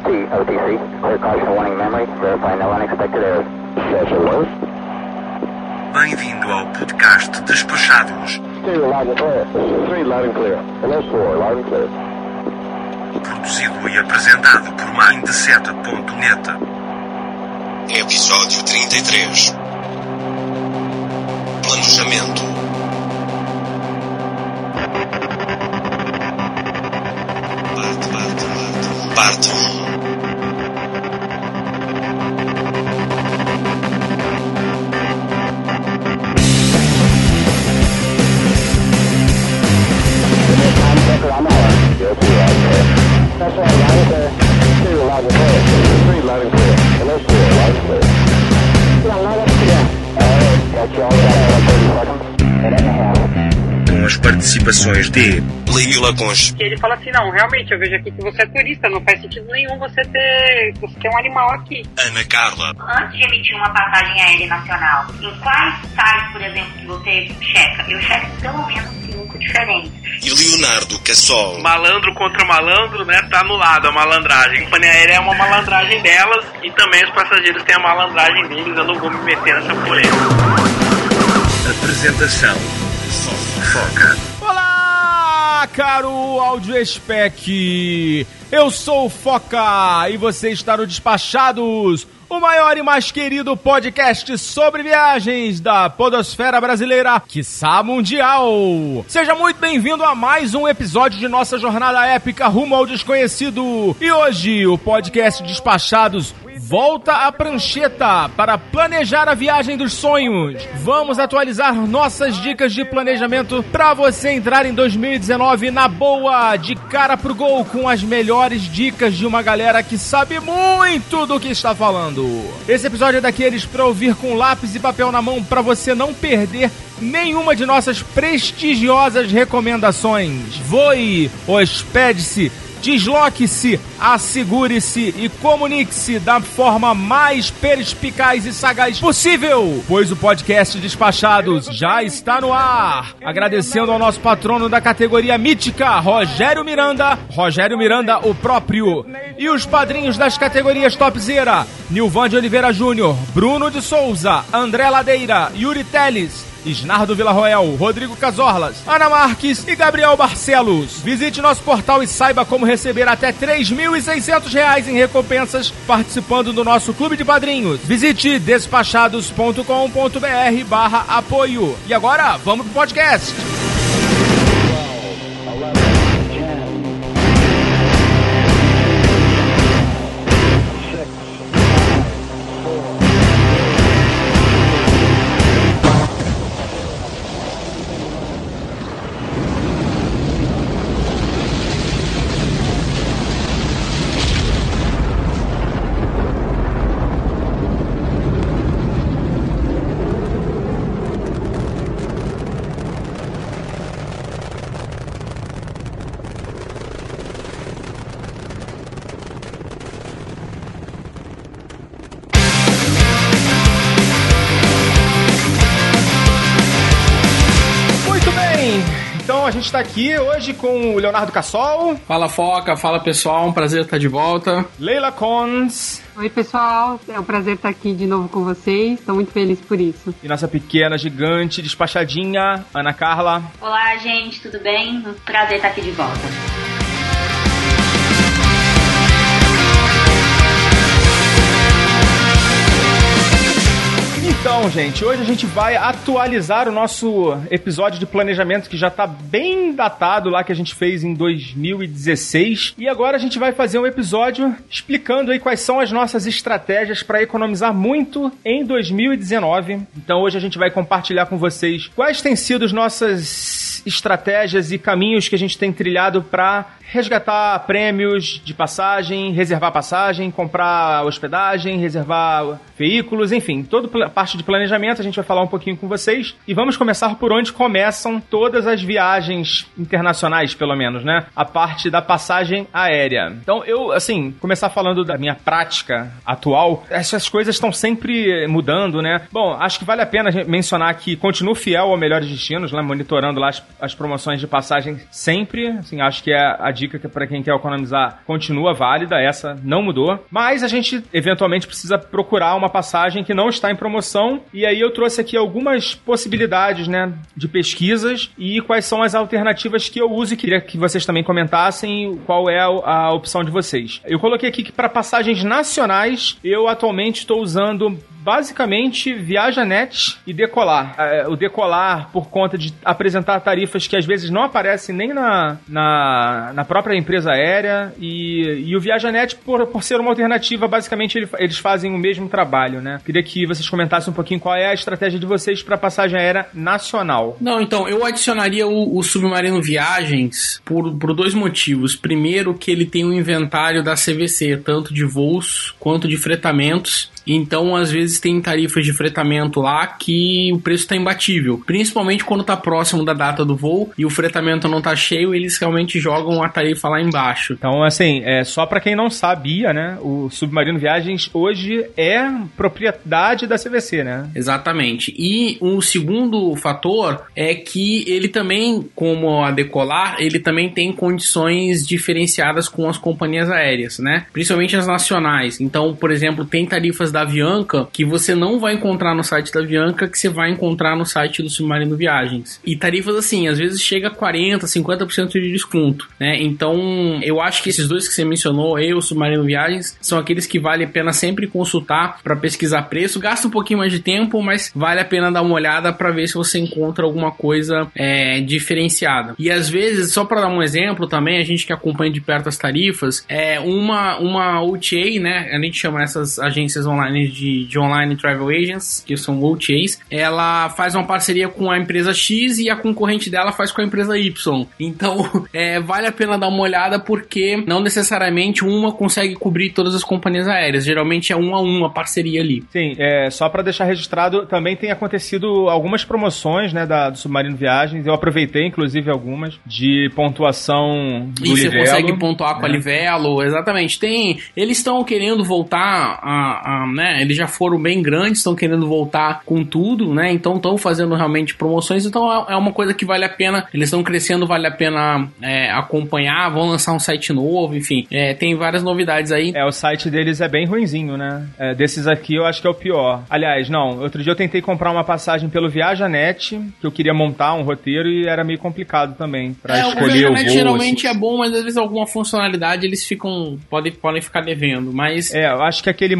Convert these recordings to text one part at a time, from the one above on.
LT, OTC. Clear caution warning memory. Verify no unexpected errors. Bem-vindo ao podcast Despachados, Stereo loud and clear. Three loud and clear. Hello, four loud and clear. produzido e apresentado por Mindset.net. Episódio 33 Planejamento Parte, Time checker on the horn. Yes, three loud and clear. That's right, loud and clear. Stereo loud and clear. Three loud and clear. Hello, four loud and clear. Yeah, loud and clear. All right, got you all set. 30 seconds. Minute and a half. Com as participações de Leila Conche que ele fala assim, não, realmente, eu vejo aqui que você é turista, não faz sentido nenhum você ter, você ter um animal aqui. Ana Carla antes de emitir uma passagem aérea nacional, em quais sites, por exemplo, que você checa? Eu checo pelo menos cinco diferentes. E Leonardo Cassol Malandro contra malandro, né, tá anulado a malandragem. A companhia aérea é uma malandragem delas e também os passageiros têm a malandragem deles, eu não vou me meter nessa polêmica. apresentação Foca. Olá, caro Audio Spec! Eu sou o Foca e você está no Despachados, o maior e mais querido podcast sobre viagens da podosfera brasileira, quiçá mundial. Seja muito bem-vindo a mais um episódio de nossa jornada épica rumo ao desconhecido. E hoje o podcast Despachados volta à prancheta para planejar a viagem dos sonhos. Vamos atualizar nossas dicas de planejamento para você entrar em 2019 na boa, de cara pro gol, com as melhores dicas de uma galera que sabe muito do que está falando. Esse episódio é daqueles para ouvir com lápis e papel na mão para você não perder nenhuma de nossas prestigiosas recomendações. Voe, hospede-se, Desloque-se, assegure-se e comunique-se da forma mais perspicaz e sagaz possível, pois o podcast Despachados já está no ar. Agradecendo ao nosso patrono da categoria mítica, Rogério Miranda, Rogério Miranda, o próprio, e os padrinhos das categorias Topzera, Nilvan de Oliveira Júnior, Bruno de Souza, André Ladeira, Yuri Teles, Isnardo Villarroel, Rodrigo Casorlas, Ana Marques e Gabriel Barcelos. Visite nosso portal e saiba como receber até 3.600 reais em recompensas participando do nosso clube de padrinhos. Visite despachados.com.br barra apoio. E agora, vamos pro podcast. Está aqui hoje com o Leonardo Cassol, Fala Foca, fala pessoal, um prazer estar de volta. Leila Cons Oi, pessoal. É um prazer estar aqui de novo com vocês. Estou muito feliz por isso. e nossa pequena, gigante, despachadinha, Ana Carla. Olá, gente, tudo bem? Um prazer estar aqui de volta. Então, gente, hoje a gente vai atualizar o nosso episódio de planejamento que já tá bem datado lá que a gente fez em 2016. E agora a gente vai fazer um episódio explicando aí quais são as nossas estratégias para economizar muito em 2019. Então hoje a gente vai compartilhar com vocês quais têm sido as nossas estratégias e caminhos que a gente tem trilhado para resgatar prêmios de passagem, reservar passagem, comprar hospedagem, reservar veículos, enfim, toda a parte de planejamento a gente vai falar um pouquinho com vocês e vamos começar por onde começam todas as viagens internacionais, pelo menos, né? A parte da passagem aérea. Então, eu, assim, começar falando da minha prática atual, essas coisas estão sempre mudando, né? Bom, acho que vale a pena mencionar que continuo fiel ao Melhores Destinos, lá monitorando lá as as promoções de passagem sempre. Assim, acho que é a dica que para quem quer economizar continua válida, essa não mudou. Mas a gente eventualmente precisa procurar uma passagem que não está em promoção. E aí eu trouxe aqui algumas possibilidades, né, de pesquisas e quais são as alternativas que eu uso e queria que vocês também comentassem qual é a opção de vocês. Eu coloquei aqui que para passagens nacionais eu atualmente estou usando basicamente ViajaNet e Decolar. É, o Decolar, por conta de apresentar tarifas que às vezes não aparecem nem na, na, na própria empresa aérea, e, e o ViajaNet, por, por ser uma alternativa, basicamente ele, eles fazem o mesmo trabalho, né? Queria que vocês comentassem um pouquinho qual é a estratégia de vocês para passagem aérea nacional. Não, então, eu adicionaria o, o Submarino Viagens por, por dois motivos. Primeiro, que ele tem um inventário da CVC, tanto de voos quanto de fretamentos. Então, às vezes, tem tarifas de fretamento lá que o preço está imbatível. Principalmente quando está próximo da data do voo e o fretamento não está cheio, eles realmente jogam a tarifa lá embaixo. Então, assim, é só para quem não sabia, né? O Submarino Viagens hoje é propriedade da CVC, né? Exatamente. E um segundo fator é que ele também, como a Decolar, ele também tem condições diferenciadas com as companhias aéreas, né? Principalmente as nacionais. Então, por exemplo, tem tarifas da Avianca que você não vai encontrar no site da Avianca, que você vai encontrar no site do Submarino Viagens. E tarifas assim, às vezes chega a 40, 50% de desconto, né? Então, eu acho que esses dois que você mencionou, eu e o Submarino Viagens, são aqueles que vale a pena sempre consultar para pesquisar preço. Gasta um pouquinho mais de tempo, mas vale a pena dar uma olhada para ver se você encontra alguma coisa é, diferenciada. E às vezes, só para dar um exemplo também, a gente que acompanha de perto as tarifas, é uma uma OTA, né? A gente chama essas agências online de, de online travel agents, que são OTAs, ela faz uma parceria com a empresa X e a concorrente dela faz com a empresa Y. Então, é, vale a pena dar uma olhada porque não necessariamente uma consegue cobrir todas as companhias aéreas. Geralmente é um a um a parceria ali. Sim, é, só para deixar registrado, também tem acontecido algumas promoções, né, da, do Submarino Viagens. Eu aproveitei, inclusive, algumas de pontuação do e Livelo. você consegue pontuar com a Livelo, exatamente. Tem, eles estão querendo voltar a, a, né, eles já foram bem grandes, estão querendo voltar com tudo, né? Então estão fazendo realmente promoções, então é, é uma coisa que vale a pena. Eles estão crescendo, vale a pena é, acompanhar. Vão lançar um site novo, enfim, é, tem várias novidades aí. É, o site deles é bem ruinzinho, né? É, desses aqui eu acho que é o pior. Aliás, não, outro dia eu tentei comprar uma passagem pelo ViajaNet, que eu queria montar um roteiro e era meio complicado também para é, escolher o, o voo. geralmente assim. é bom, mas às vezes alguma funcionalidade eles ficam podem, podem ficar devendo, mas É, eu acho que aquele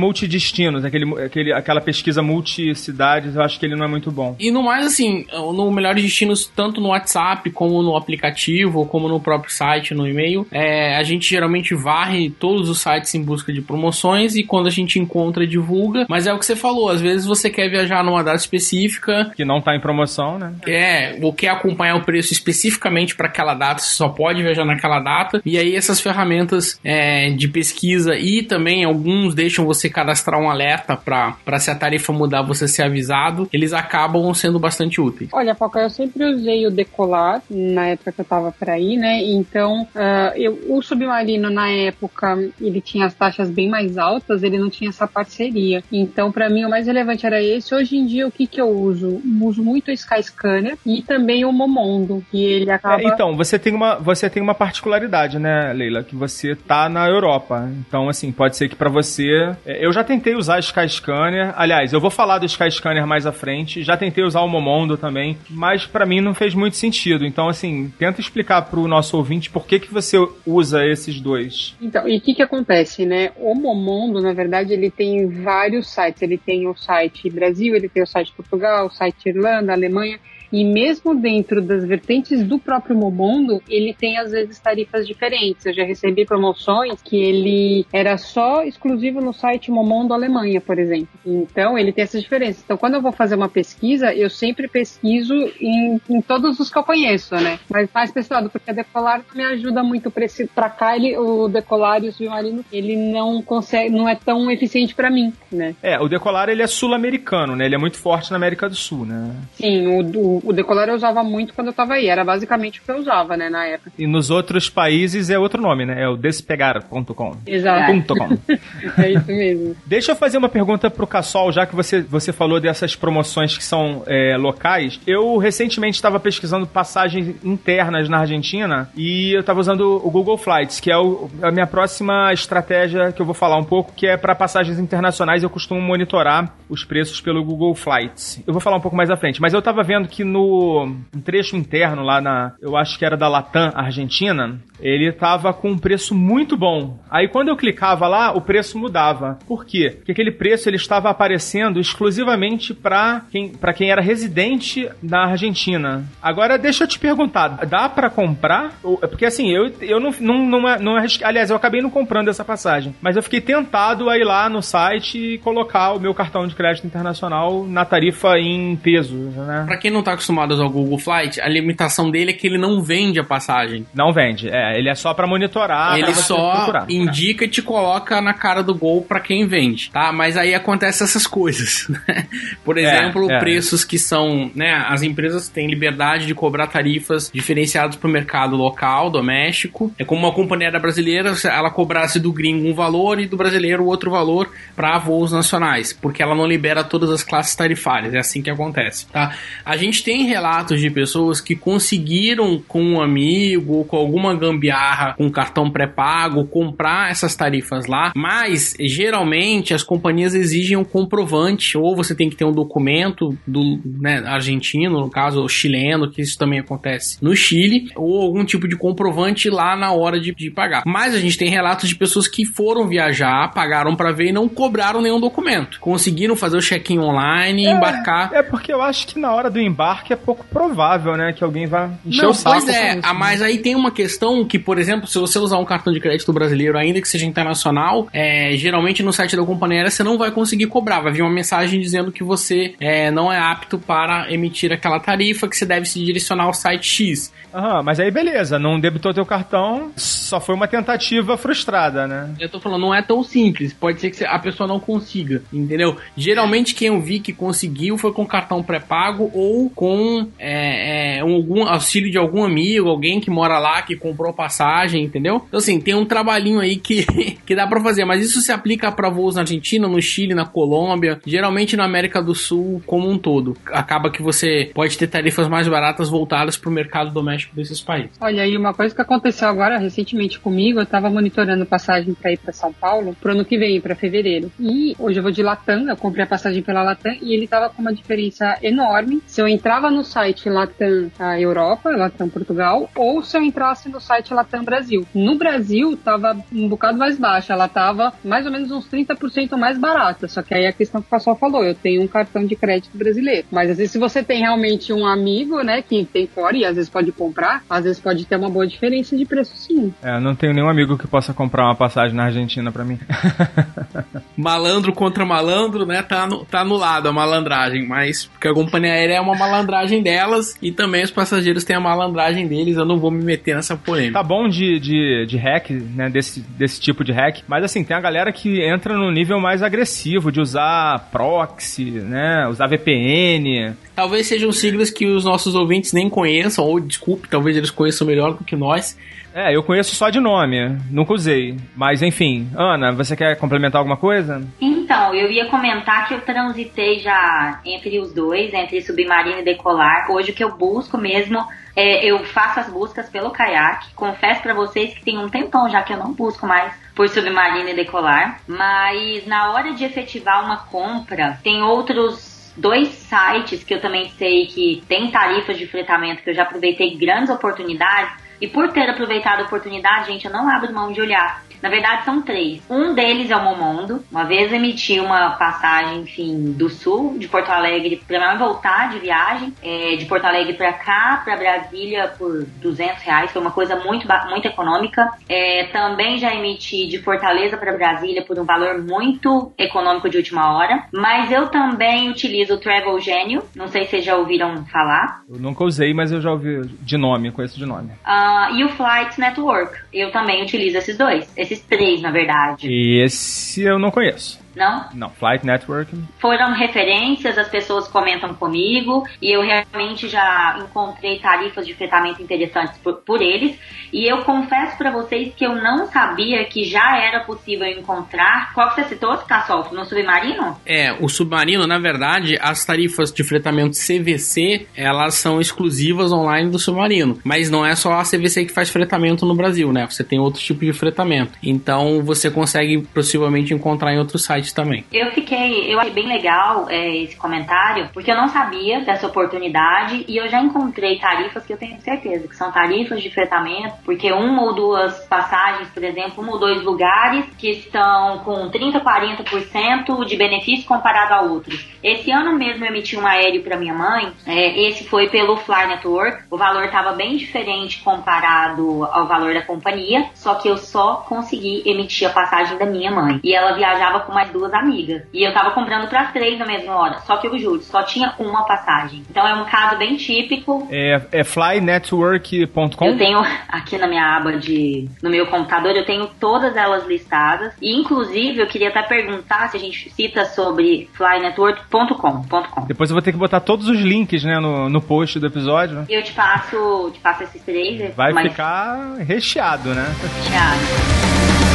multidestinos, aquele, aquele aquela pesquisa multicidades, eu acho que ele não é muito bom. E no mais, assim, no Melhores Destinos, tanto no WhatsApp, como no aplicativo, como no próprio site, no e-mail, é, a gente geralmente varre todos os sites em busca de promoções e quando a gente encontra, divulga. Mas é o que você falou, às vezes você quer viajar numa data específica. Que não tá em promoção, né? É, ou quer acompanhar o preço especificamente para aquela data, você só pode viajar naquela data. E aí essas ferramentas é, de pesquisa e também alguns deixam você cadastrar um alerta para se a tarifa mudar você ser avisado, eles acabam sendo bastante úteis. Olha, Foca, eu sempre usei o Decolar na época que eu tava para ir, né? Então, uh, eu, o Submarino na época ele tinha as taxas bem mais altas, ele não tinha essa parceria. Então, para mim o mais relevante era esse. Hoje em dia, o que que eu uso? Uso muito o Skyscanner e também o Momondo, que ele acaba. É, então, você tem uma você tem uma particularidade, né, Leila, que você tá na Europa. Então, assim, pode ser que para você, é, eu já tentei usar Skyscanner. Aliás, eu vou falar do Skyscanner mais à frente. Já tentei usar o Momondo também, mas para mim não fez muito sentido. Então, assim, tenta explicar pro nosso ouvinte por que que você usa esses dois. Então, e o que que acontece, né? O Momondo, na verdade, ele tem vários sites. Ele tem o site Brasil, ele tem o site Portugal, o site Irlanda, Alemanha. E mesmo dentro das vertentes do próprio Momondo, ele tem às vezes tarifas diferentes. Eu já recebi promoções que ele era só exclusivo no site Momondo Alemanha, por exemplo. Então ele tem essas diferenças. Então quando eu vou fazer uma pesquisa, eu sempre pesquiso em, em todos os que eu conheço, né? Mas mais pesado, porque a Decolar me ajuda muito para cá. Ele, o Decolar e o Submarino, ele não consegue, não é tão eficiente para mim, né? É, o Decolar ele é sul-americano, né? Ele é muito forte na América do Sul, né? Sim, o, o o, o Decolar eu usava muito quando eu tava aí. Era basicamente o que eu usava, né, na época. E nos outros países é outro nome, né? É o despegar.com. Exato. .com. é isso mesmo. Deixa eu fazer uma pergunta pro Cassol, já que você, você falou dessas promoções que são é, locais. Eu recentemente estava pesquisando passagens internas na Argentina e eu estava usando o Google Flights, que é o- a minha próxima estratégia que eu vou falar um pouco, que é para passagens internacionais. Eu costumo monitorar os preços pelo Google Flights. Eu vou falar um pouco mais à frente, mas eu estava vendo que no um trecho interno lá na, eu acho que era da Latam Argentina, ele tava com um preço muito bom. Aí quando eu clicava lá, o preço mudava. Por quê? Porque aquele preço ele estava aparecendo exclusivamente para quem, pra quem era residente na Argentina. Agora deixa eu te perguntar, dá para comprar? É Porque assim, eu, eu não, não, não, não arrisquei- aliás, eu acabei não comprando essa passagem, mas eu fiquei tentado a ir lá no site e colocar o meu cartão de crédito internacional na tarifa em peso, né? Pra quem não tá acostumado a usar o Google Flight, a limitação dele é que ele não vende a passagem. Não vende, é, ele é só para monitorar, pra ele você só procurar. indica e te coloca na cara do gol pra quem vende, tá? Mas aí acontece essas coisas, né? Por É, exemplo, é. preços que são, né? As empresas têm liberdade de cobrar tarifas diferenciadas pro mercado local, doméstico. É como uma companhia brasileira, ela cobrasse do gringo um valor e do brasileiro outro valor para voos nacionais, porque ela não libera todas as classes tarifárias. É assim que acontece, tá? A gente tem relatos de pessoas que conseguiram com um amigo ou com alguma gambiarra, com cartão pré-pago, comprar essas tarifas lá, mas geralmente as companhias exigem um comprovante, ou você tem que ter um documento do né, argentino, no caso, ou chileno, que isso também acontece no Chile, ou algum tipo de comprovante lá na hora de, de pagar. Mas a gente tem relatos de pessoas que foram viajar, pagaram para ver e não cobraram nenhum documento. Conseguiram fazer o check-in online e embarcar. É porque eu acho que na hora do embarque é pouco provável, né? Que alguém vá encher Não, o saco. pois é, isso, ah, né? mas aí tem uma questão que, por exemplo, se você usar um cartão de crédito brasileiro, ainda que seja internacional, é, geralmente no site da companhia aérea você não vai conseguir cobrar. Vai vir uma mensagem dizendo que você é, não é apto para emitir aquela tarifa, que você deve se direcionar ao site X. Aham, mas aí beleza, não debitou teu cartão, só foi uma tentativa frustrada, né? Eu tô falando, não é tão simples. Pode ser que a pessoa não consiga, entendeu? Geralmente quem eu vi que conseguiu foi com cartão pré-pago ou com é, é, um- algum auxílio de algum amigo, alguém que mora lá, que comprou passagem, entendeu? Então, assim, tem um trabalhinho aí que, que dá pra fazer, mas isso se aplica pra voos na Argentina, no Chile, na Colômbia, geralmente na América do Sul como um todo. Acaba que você pode ter tarifas mais baratas voltadas pro mercado doméstico desses países. Olha, e uma coisa que aconteceu agora recentemente comigo, eu tava monitorando passagem pra ir pra São Paulo pro ano que vem, pra fevereiro. E hoje eu vou de Latam, eu comprei a passagem pela Latam e ele tava com uma diferença enorme. Se eu entrava no site Latam Europa, Latam Portugal, ou se eu entrasse no site Latam Brasil. No Brasil tava um bocado mais baixa, ela tava mais ou menos uns 30% mais barata. Só que aí a questão que o pessoal falou, eu tenho um cartão de crédito brasileiro. Mas às vezes se você tem realmente um amigo, né, que tem fora e às vezes pode comprar, às vezes pode ter uma boa diferença de preço sim. É, não tenho nenhum amigo que possa comprar uma passagem na Argentina pra mim. malandro contra malandro, né? Tá, no, tá anulado a malandragem, mas porque a companhia aérea é uma malandragem delas e também os passageiros têm a malandragem deles. Eu não vou me meter nessa polêmica. Tá bom de, de, de hack, né? Desse, desse tipo de hack. Mas assim, tem a galera que entra no nível mais agressivo de usar proxy, né? Usar VPN. Talvez sejam siglas que os nossos ouvintes nem conheçam, ou desculpe, talvez eles conheçam melhor do que nós. É, eu conheço só de nome, nunca usei. Mas enfim, Ana, você quer complementar alguma coisa? Então, eu ia comentar que eu transitei já entre os dois, entre submarino e decolar. Hoje o que eu busco mesmo é eu faço as buscas pelo caiaque. Confesso pra vocês que tem um tempão já que eu não busco mais por submarino e decolar, mas na hora de efetivar uma compra, tem outros dois sites que eu também sei que tem tarifas de fretamento que eu já aproveitei grandes oportunidades. E por ter aproveitado a oportunidade, gente, eu não abro mão de olhar. Na verdade, são três. Um deles é o Momondo. Uma vez eu emiti uma passagem, enfim, do sul, de Porto Alegre, para voltar de viagem, é, de Porto Alegre para cá, para Brasília, por 200 reais. Foi uma coisa muito, muito econômica. É, também já emiti de Fortaleza para Brasília por um valor muito econômico de última hora. Mas eu também utilizo o Travel Gênio. Não sei se vocês já ouviram falar. Eu nunca usei, mas eu já ouvi de nome, conheço de nome. Ah, e o Flight Network. Eu também utilizo esses dois. Esses três, na verdade. E esse eu não conheço. Não? Não, Flight Network. Foram referências, as pessoas comentam comigo e eu realmente já encontrei tarifas de fretamento interessantes por, por eles. E eu confesso para vocês que eu não sabia que já era possível encontrar. Qual que você citou, Cassol? No submarino? É, o submarino, na verdade, as tarifas de fretamento CVC, elas são exclusivas online do submarino. Mas não é só a CVC que faz fretamento no Brasil, né? Você tem outros tipos de fretamento. Então você consegue possivelmente encontrar em outros sites também. Eu fiquei, eu achei bem legal é, esse comentário, porque eu não sabia dessa oportunidade e eu já encontrei tarifas que eu tenho certeza que são tarifas de fretamento, porque uma ou duas passagens, por exemplo, um ou dois lugares que estão com 30, 40% de benefício comparado a outros. Esse ano mesmo eu emiti um aéreo para minha mãe, é, esse foi pelo Fly Network, o valor estava bem diferente comparado ao valor da companhia, só que eu só consegui emitir a passagem da minha mãe. E ela viajava com mais duas amigas. E eu tava comprando para três na mesma hora, só que eu juro, só tinha uma passagem. Então é um caso bem típico. É, é flynetwork.com? Eu tenho aqui na minha aba de. no meu computador, eu tenho todas elas listadas. E inclusive eu queria até perguntar se a gente cita sobre flynetwork.com. Depois eu vou ter que botar todos os links, né, no, no post do episódio. né? Eu te passo, te passo esses três. Vai mas- ficar recheado, né? Recheado.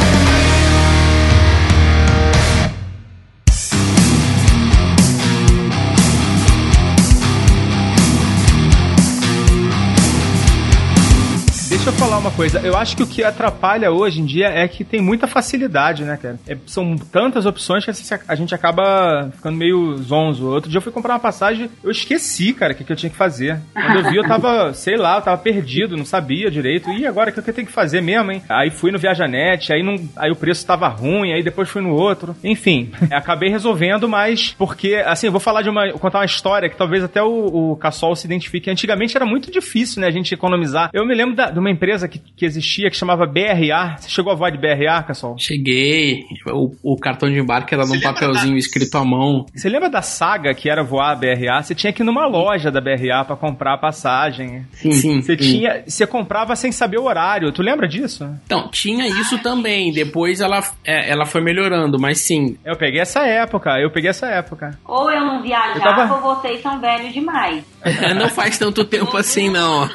Deixa eu falar uma coisa. Eu acho que o que atrapalha hoje em dia é que tem muita facilidade, né, cara? É- são tantas opções que a gente acaba ficando meio zonzo. Outro dia eu fui comprar uma passagem, eu esqueci, cara, o que, que eu tinha que fazer. Quando eu vi, eu tava, sei lá, eu tava perdido, não sabia direito. E agora, o que eu tenho que fazer mesmo, hein? Aí fui no Viajanet, aí, não, aí o preço tava ruim, aí depois fui no outro. Enfim, acabei resolvendo, mas porque, assim, eu vou falar de uma, contar uma história que talvez até o, o Cassol se identifique. Antigamente era muito difícil, né, a gente economizar. Eu me lembro da- de uma empresa que, que existia que chamava BRA. Você chegou a voar de BRA, Cassol? Cheguei, o, o cartão de embarque era num papelzinho escrito à mão. Você lembra da saga que era voar a BRA? Você tinha que ir numa loja da BRA pra comprar a passagem. Sim, sim. Você tinha, você comprava sem saber o horário. Tu lembra disso? Então, tinha isso também. Depois ela, é, ela foi melhorando, mas sim. Eu peguei essa época, eu peguei essa época. Ou eu não viajava, Eu tava- ou vocês são velhos demais. Não faz tanto tempo assim, não.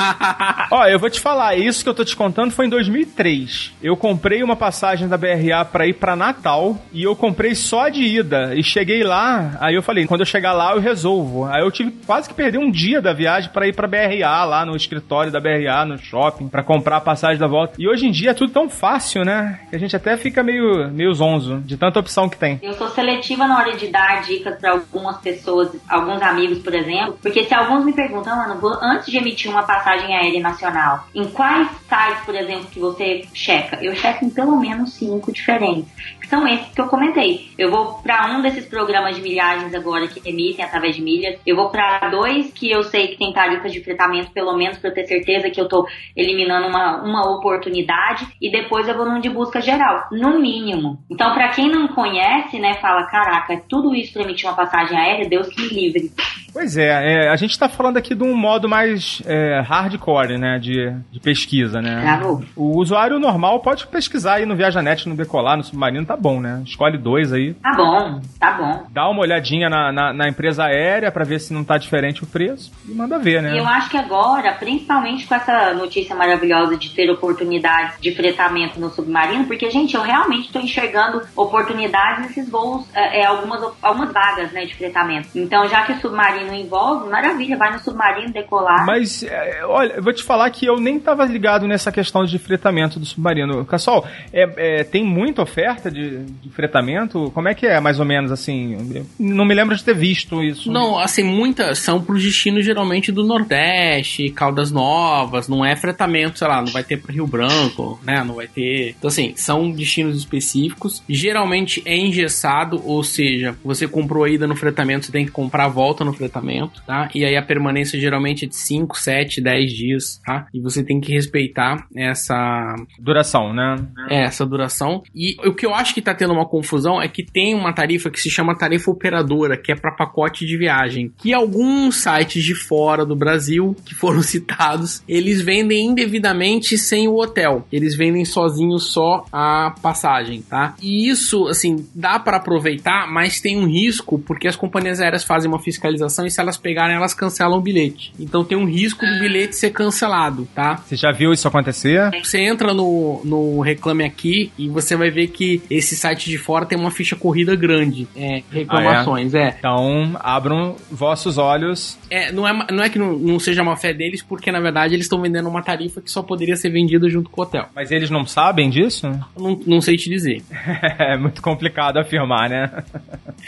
Ó, eu vou te falar, isso que eu tô te contando foi em 2003. Eu comprei uma passagem da BRA pra ir pra Natal e eu comprei só de ida. E cheguei lá, aí eu falei, quando eu chegar lá eu resolvo. Aí eu tive quase que perder um dia da viagem pra ir pra BRA, lá no escritório da BRA, no shopping, pra comprar a passagem da volta. E hoje em dia é tudo tão fácil, né? Que a gente até fica meio, meio zonzo de tanta opção que tem. Eu sou seletiva na hora de dar dicas para algumas pessoas, alguns amigos, por exemplo, porque se alguns me perguntam, mano, vou- antes de emitir uma passagem aérea nacional, em quais sites, por exemplo, que você checa? Eu checo em pelo menos cinco diferentes, que são esses que eu comentei. Eu vou para um desses programas de milhagens agora que emitem através de milhas, eu vou para dois que eu sei que tem tarifas de fretamento, pelo menos para eu ter certeza que eu tô eliminando uma, uma oportunidade, e depois eu vou num de busca geral, no mínimo. Então, para quem não conhece, né, fala, caraca, tudo isso para emitir uma passagem aérea, Deus que me livre. Pois é, é, a gente tá falando aqui de um modo mais é, hardcore, né, de, de pesquisa, né? Travou. O usuário normal pode pesquisar aí no Viajanet, no Decolar, no Submarino, tá bom, né? Escolhe dois aí. Tá bom, tá bom. Dá uma olhadinha na, na, na empresa aérea pra ver se não tá diferente o preço e manda ver, né? Eu acho que agora, principalmente com essa notícia maravilhosa de ter oportunidades de fretamento no submarino, porque, gente, eu realmente estou enxergando oportunidades nesses voos, é, é, algumas, algumas vagas né, de fretamento. Então, já que o submarino envolve, maravilha, vai no submarino decolar. Mas, é, olha, eu vou te falar que eu nem tava ligado nessa questão de fretamento do submarino. Cassol, é, é, tem muita oferta de, de fretamento? Como é que é, mais ou menos, assim? Não me lembro de ter visto isso. Não, assim, muitas são pros destinos geralmente do Nordeste, Caldas Novas, não é fretamento, sei lá, não vai ter pro Rio Branco, né? Não vai ter. Então, assim, são destinos específicos. Geralmente é engessado, ou seja, você comprou a ida no fretamento, você tem que comprar a volta no fretamento, tá? E aí a permanência geralmente é de 5, 7, 10 dias, tá? E você tem que respeitar essa Duração, né? é, essa duração. E o que eu acho que tá tendo uma confusão é que tem uma tarifa que se chama tarifa operadora, que é para pacote de viagem. Que alguns sites de fora do Brasil, que foram citados, eles vendem indevidamente sem o hotel. Eles vendem sozinhos só a passagem, tá? E isso, assim, dá para aproveitar, mas tem um risco, porque as companhias aéreas fazem uma fiscalização e se elas pegarem, elas cancelam o bilhete. Então tem um risco do bilhete ser cancelado, tá? Você já viu isso acontecer? Você entra no, no Reclame Aqui e você vai ver que esse site de fora tem uma ficha corrida grande. É, reclamações, é. Então, abram vossos olhos. É, não, é, não é que não, não seja uma fé deles, porque na verdade eles estão vendendo uma tarifa que só poderia ser vendida junto com o hotel. Mas eles não sabem disso? Não, não sei te dizer. É muito complicado afirmar, né?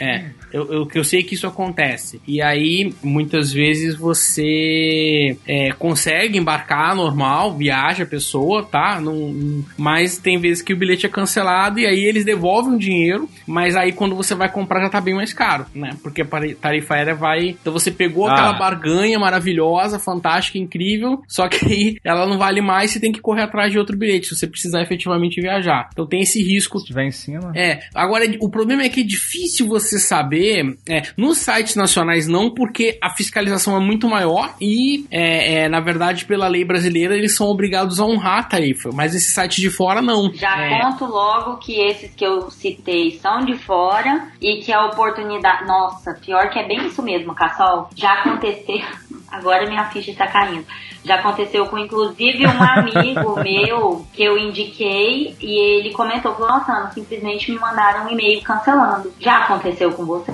É, eu, eu, que eu sei que isso acontece. E aí, muitas vezes você é, consegue embarcar normal, viaja a pessoa, tá? Não, mas tem vezes que o bilhete é cancelado e aí eles devolvem o dinheiro, mas aí quando você vai comprar já tá bem mais caro, né? Porque a tarifa aérea vai. Então você pegou Ah. aquela barganha maravilhosa, fantástica, incrível, só que aí ela não vale mais, você tem que correr atrás de outro bilhete se você precisar efetivamente viajar. Então tem esse risco Se tiver em cima. é, agora o problema é que é difícil você saber. É, nos sites nacionais não, porque a fiscalização é muito maior e, é, é, na verdade, pela lei brasileira, eles são obrigados a honrar a tarifa. Mas esse site de fora não. Já É, conto logo que esses que eu citei são de fora e que a oportunidade. Nossa, pior que é bem isso mesmo, Cassol. Já aconteceu. Agora minha ficha está caindo. Já aconteceu com, inclusive, um amigo meu que eu indiquei e ele comentou: falou, Nossa, simplesmente me mandaram um e-mail cancelando. Já aconteceu com você?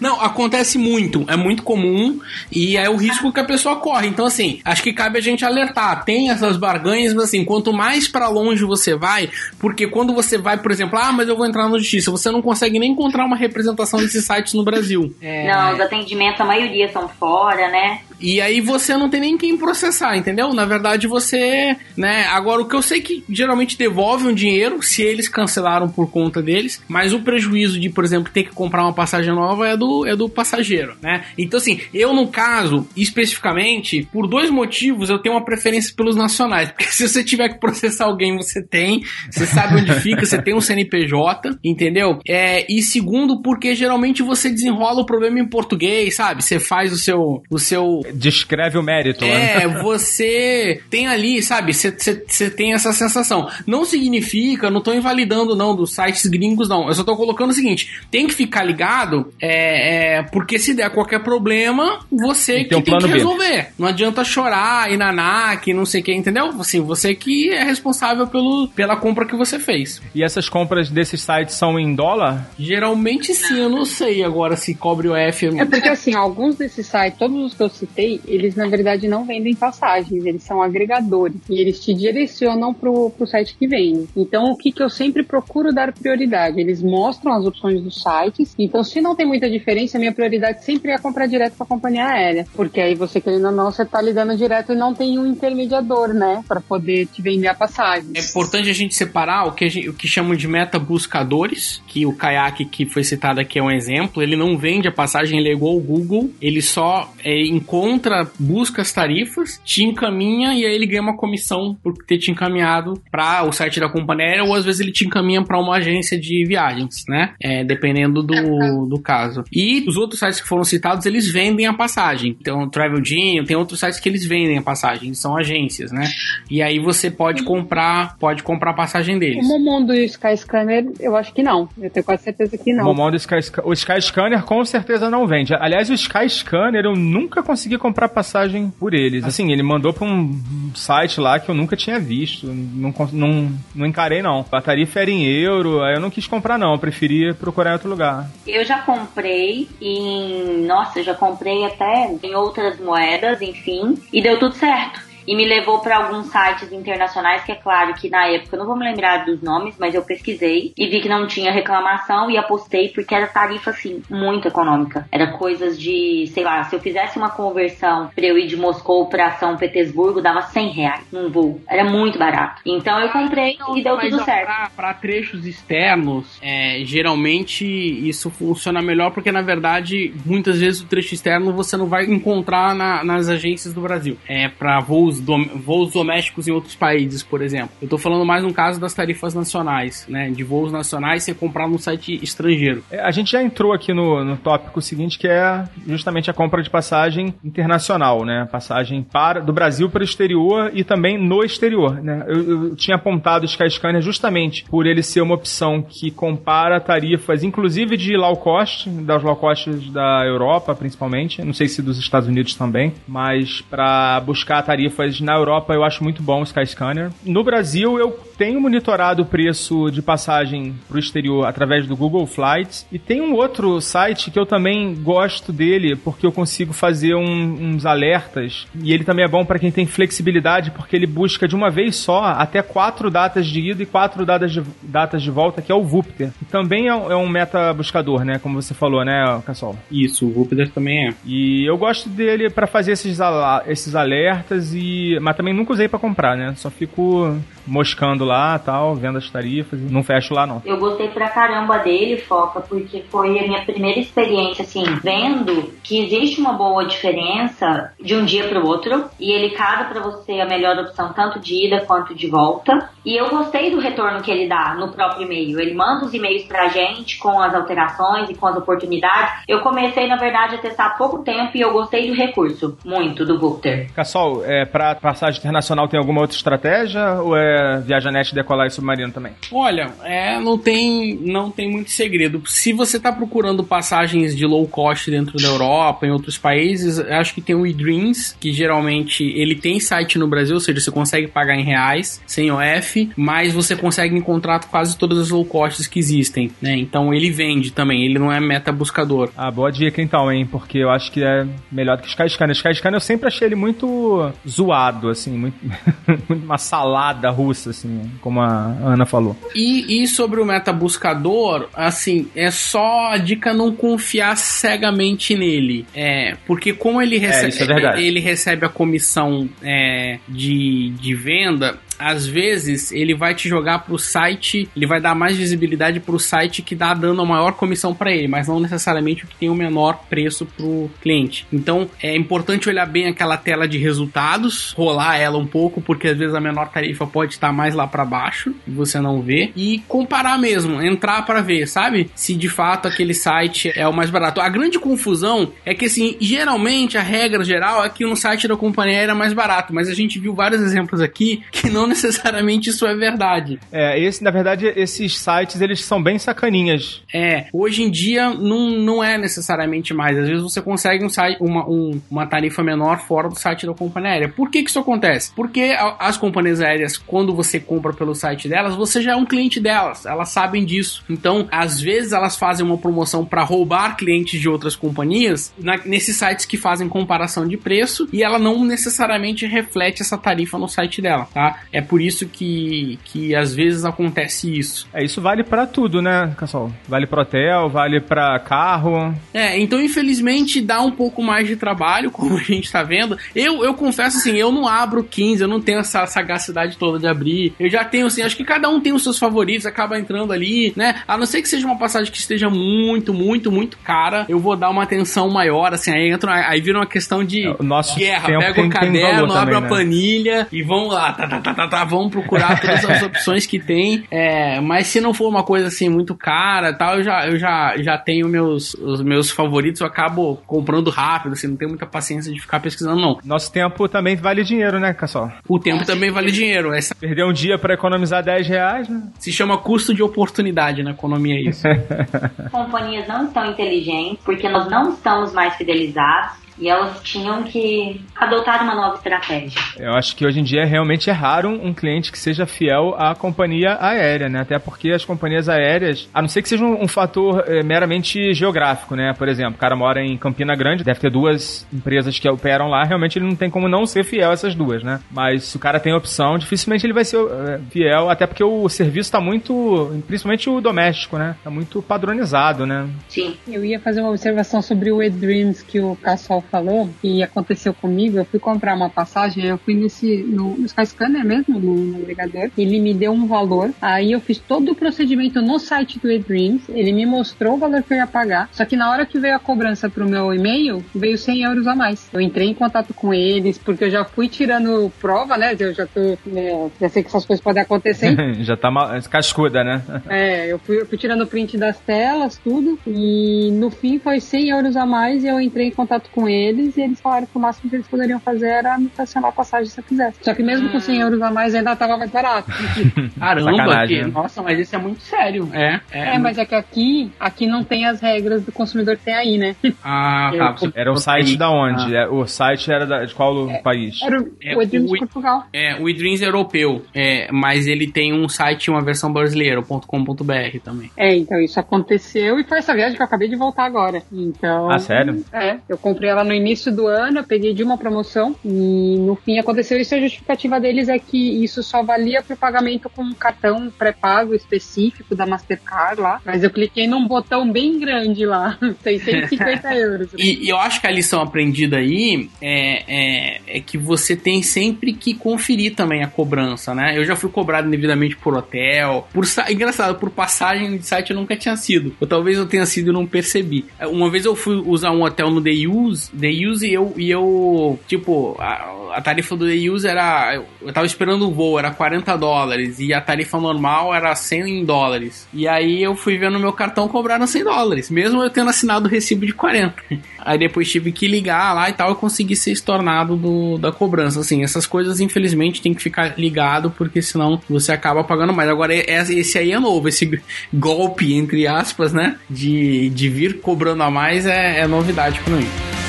Não, acontece muito, é muito comum e é o risco que a pessoa corre. Então, assim, acho que cabe a gente alertar. Tem essas barganhas, mas assim, quanto mais pra longe você vai, porque quando você vai, por exemplo, ah, mas eu vou entrar na justiça, você não consegue nem encontrar uma representação desses sites no Brasil. É, Não, os atendimentos, a maioria são fora, né? E aí você não tem nem quem processar, entendeu? Na verdade você, né? Agora o que eu sei que geralmente devolve um dinheiro se eles cancelaram por conta deles, mas o prejuízo de, por exemplo, ter que comprar uma passagem nova é do é do passageiro, né? Então assim, eu no caso especificamente, por dois motivos eu tenho uma preferência pelos nacionais, porque se você tiver que processar alguém, você tem, você sabe onde fica, você tem um CNPJ, entendeu? É, e segundo, porque geralmente você desenrola o problema em português, sabe? Você faz o seu o seu Descreve o mérito. né? é, você tem ali, sabe? Você tem essa sensação. Não significa, não tô invalidando não dos sites gringos, não. Eu só tô colocando o seguinte: tem que ficar ligado, é, é, porque se der qualquer problema, você Tem que um tem que plano B. resolver. Não adianta chorar, ir na NAC, não sei o que, entendeu? Assim, você que é responsável pelo, pela compra que você fez. E essas compras desses sites são em dólar? Geralmente sim, eu não sei agora se cobre o F. É porque assim, alguns desses sites, todos os que eu citei, eles na verdade não vendem passagens, eles são agregadores e eles te direcionam pro, pro site que vende. Então o que, que eu sempre procuro dar prioridade? Eles mostram as opções dos sites, então se não tem muita diferença, minha prioridade sempre é comprar direto com a companhia aérea, porque aí você querendo ou não, você tá lidando direto e não tem um intermediador, né, para poder te vender a passagem. É importante a gente separar o que, gente- o que chamam de meta-buscadores, que o Kayak que foi citado aqui é um exemplo. Ele não vende a passagem, ele é igual ao Google. Ele só é, encontra, busca as tarifas, te encaminha e aí ele ganha uma comissão por ter te encaminhado para o site da companhia aérea ou às vezes ele te encaminha para uma agência de viagens, né? É, dependendo do, do caso. E os outros sites que foram citados, eles vendem a passagem. Então, Travel Genie, tem outros sites que eles vendem a passagem, são agências, né? E aí você pode comprar, pode comprar a passagem deles. O Momondo e o Skyscanner, eu acho que não. Eu tenho quase certeza que O não. Momon do Sky, o Sky Scanner com certeza não vende. Aliás, o Sky Scanner eu nunca consegui comprar passagem por eles. Assim, ele mandou pra um site lá que eu nunca tinha visto. Não, não, não encarei, não. A tarifa era em euro, aí eu não quis comprar, não. Eu preferia procurar em outro lugar. Eu já comprei em. Nossa, eu já comprei até em outras moedas, enfim, e deu tudo certo. E me levou para alguns sites internacionais, que é claro que na época eu não vou me lembrar dos nomes, mas eu pesquisei e vi que não tinha reclamação e apostei porque era tarifa assim muito econômica. Era coisas de, sei lá, se eu fizesse uma conversão para eu ir de Moscou para São Petersburgo, dava 100 reais num voo. Era muito barato. Então eu comprei e deu Mas, tudo ó, certo. Pra trechos externos, é, geralmente isso funciona melhor porque, na verdade, muitas vezes o trecho externo você não vai encontrar na- nas agências do Brasil. É para voos dom- voos domésticos em outros países, por exemplo. Eu tô falando mais no caso das tarifas nacionais, né? De voos nacionais você comprar num site estrangeiro. É, A gente já entrou aqui no, no tópico seguinte, que é justamente a compra de passagem internacional, né? Passagem para, do Brasil para o exterior e também no exterior, né? Eu, eu tinha apontado o Skyscanner justamente por ele ser uma opção que compara tarifas, inclusive de low cost, das low costs da Europa, principalmente. Não sei se dos Estados Unidos também, mas para buscar tarifas na Europa eu acho muito bom o Skyscanner. No Brasil eu tenho monitorado o preço de passagem para o exterior através do Google Flights e tem um outro site que eu também gosto dele porque eu consigo fazer um- uns alertas e ele também é bom para quem tem flexibilidade porque ele busca de uma vez só até quatro datas de ida e quatro datas de, datas de volta que é o Vupter. E também é, um- é um meta buscador, né? Como você falou, né, Cassol? Isso, o Jupiter também é. E eu gosto dele para fazer esses, esses alertas e mas também nunca usei para comprar, né? Só fico moscando lá, tal, vendo as tarifas não fecho lá não. Eu gostei pra caramba dele, Foca, porque foi a minha primeira experiência, assim, vendo que existe uma boa diferença de um dia pro outro e ele casa pra você a melhor opção tanto de ida quanto de volta. E eu gostei do retorno que ele dá no próprio e-mail. Ele manda os e-mails pra gente com as alterações e com as oportunidades. Eu comecei, na verdade, a testar há pouco tempo e eu gostei do recurso, muito, do Vulter. Cassol, é, para passagem internacional tem alguma outra estratégia ou é viajanete, decolar e submarino também? Olha, é, não tem, não tem muito segredo. Se você está procurando passagens de low cost dentro da Europa, em outros países, acho que tem o eDreams, que geralmente ele tem site no Brasil, ou seja, você consegue pagar em reais, sem OF, mas você consegue encontrar quase todas as low costs que existem, né? Então ele vende também, ele não é meta buscador. Ah, boa dica então, hein? Porque eu acho que é melhor do que o Skyscanner. O Skyscanner eu sempre achei ele muito zoado, assim, muito, muito uma salada russa, assim, como a Ana falou. E, e sobre o meta buscador, assim, é só a dica não confiar cegamente nele. É, porque como ele recebe, isso é verdade. ele recebe a comissão é, de, de venda, às vezes ele vai te jogar pro site, ele vai dar mais visibilidade pro site que dá dando a maior comissão para ele, mas não necessariamente o que tem o menor preço pro cliente. Então é importante olhar bem aquela tela de resultados, rolar ela um pouco, porque às vezes a menor tarifa pode estar mais lá para baixo e você não vê, e comparar mesmo, entrar para ver, sabe? Se de fato aquele site é o mais barato. A grande confusão é que assim, geralmente a regra geral é que no site da companhia era mais barato, mas a gente viu vários exemplos aqui que não necessariamente isso é verdade. É, esse, na verdade, esses sites, eles são bem sacaninhas. É, hoje em dia não, não é necessariamente mais. Às vezes você consegue um site, uma, um- uma tarifa menor fora do site da companhia aérea. Por que, que isso acontece? Porque as companhias aéreas, quando você compra pelo site delas, você já é um cliente delas. Elas sabem disso. Então, às vezes elas fazem uma promoção para roubar clientes de outras companhias na- nesses sites que fazem comparação de preço e ela não necessariamente reflete essa tarifa no site dela, tá? É por isso que, que às vezes acontece isso. É, isso vale pra tudo, né, Cassol? Vale pra hotel, vale pra carro. É, então infelizmente dá um pouco mais de trabalho, como a gente tá vendo. Eu, eu confesso assim, eu não abro 15, eu não tenho essa sagacidade toda de abrir. Eu já tenho assim, acho que cada um tem os seus favoritos, acaba entrando ali, né? A não ser que seja uma passagem que esteja muito, muito, muito cara, eu vou dar uma atenção maior, assim, aí entra, aí vira uma questão de nosso guerra, pega o caderno, abre a né? planilha e vamos lá, tá, tá, tá, tá, vamos procurar todas as opções que tem. É, mas se não for uma coisa assim muito cara, tal, eu já, eu já, já tenho meus, os meus favoritos, eu acabo comprando rápido, assim, não tenho muita paciência de ficar pesquisando não. Nosso tempo também vale dinheiro, né, Cassol? O tempo também vale dinheiro, essa Perder um dia pra economizar 10 reais, né? se chama custo de oportunidade na economia isso. companhias não estão inteligentes, porque nós não estamos mais fidelizados e elas tinham que adotar uma nova estratégia. Eu acho que hoje em dia realmente é raro um cliente que seja fiel à companhia aérea, né? Até porque as companhias aéreas, a não ser que seja um, um fator eh, meramente geográfico, né? Por exemplo, o cara mora em Campina Grande, deve ter duas empresas que operam lá, realmente ele não tem como não ser fiel a essas duas, né? Mas se o cara tem opção, dificilmente ele vai ser eh, fiel, até porque o serviço está muito, principalmente o doméstico, né? Tá muito padronizado, né? Sim. Eu ia fazer uma observação sobre o eDreams que o Cassol falou e aconteceu comigo, eu fui comprar uma passagem, eu fui nesse, no, no Skyscanner mesmo, no, no navegador, ele me deu um valor, aí eu fiz todo o procedimento no site do eDreams, ele me mostrou o valor que eu ia pagar, só que na hora que veio a cobrança pro meu e-mail, veio 100 euros a mais. Eu entrei em contato com eles, porque eu já fui tirando prova, né, eu já tô, né, já sei que essas coisas podem acontecer. Já tá mal, cascuda, né? é, eu fui, eu fui tirando print das telas, tudo, e no fim foi 100 euros a mais e eu entrei em contato com eles e eles falaram que o máximo que eles poderiam fazer era me cancelar a passagem se eu quisesse. Só que mesmo com 100 euros a mais ainda tava mais barato. Caramba, que- né? nossa, mas isso é muito sério. É, é. É, mas é que aqui, aqui não tem as regras do consumidor que tem aí, né? Ah, Eu- tá. Era o site da onde? Ah. É, O site era da- de qual país? Era o, É, o Edreams o- Portugal. É, o eDreams é europeu, é, mas ele tem um site e uma versão brasileira, o .com.br também. É, então isso aconteceu e foi essa viagem que eu acabei de voltar agora. Então. Ah, sério? É, eu comprei ela no início do ano, eu peguei de uma promoção e no fim aconteceu isso. A justificativa deles é que isso só valia pro pagamento com um cartão pré-pago específico da Mastercard lá. Mas eu cliquei num botão bem grande lá, 650 euros. E, e eu acho que a lição aprendida aí é, é, é que você tem sempre que conferir também a cobrança, né? Eu já fui cobrado indevidamente por hotel, por engraçado, por passagem de site eu nunca tinha sido. Ou talvez eu tenha sido e não percebi. Uma vez eu fui usar um hotel no The Use, The Use e eu, e eu tipo, a, a tarifa do The Use era, eu, tava esperando o voo, era 40 dólares, e a tarifa normal era 100 dólares. E aí eu fui ver no meu cartão cobraram 100 dólares, mesmo eu tendo assinado o recibo de 40. Aí depois tive que ligar lá e tal, eu consegui ser estornado do, da cobrança. Assim, essas coisas infelizmente tem que ficar ligado, porque senão você acaba pagando mais. Agora, é- é- esse aí é novo, esse golpe, entre aspas, né? De, de vir cobrando a mais é, é novidade pra mim.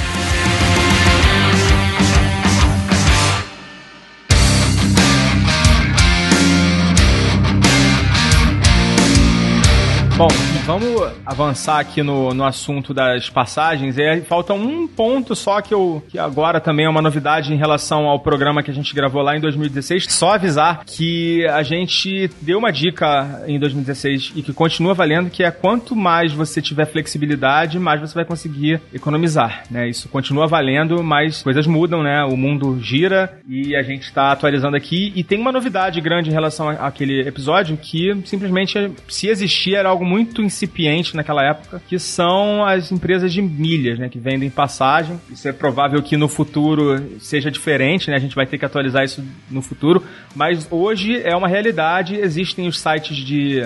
Bom, vamos avançar aqui no, no assunto das passagens. E falta um ponto só que, eu, que agora também é uma novidade em relação ao programa que a gente gravou lá em 2016. Só avisar que a gente deu uma dica em 2016 e que continua valendo, que é quanto mais você tiver flexibilidade, mais você vai conseguir economizar. Né? Isso continua valendo, mas coisas mudam, né? O mundo gira e a gente está atualizando aqui. E tem uma novidade grande em relação àquele episódio que simplesmente, se existia, era algo muito incipiente naquela época, que são as empresas de milhas, né? Que vendem passagem. Isso é provável que no futuro seja diferente, né? A gente vai ter que atualizar isso no futuro. Mas hoje é uma realidade. Existem os sites de.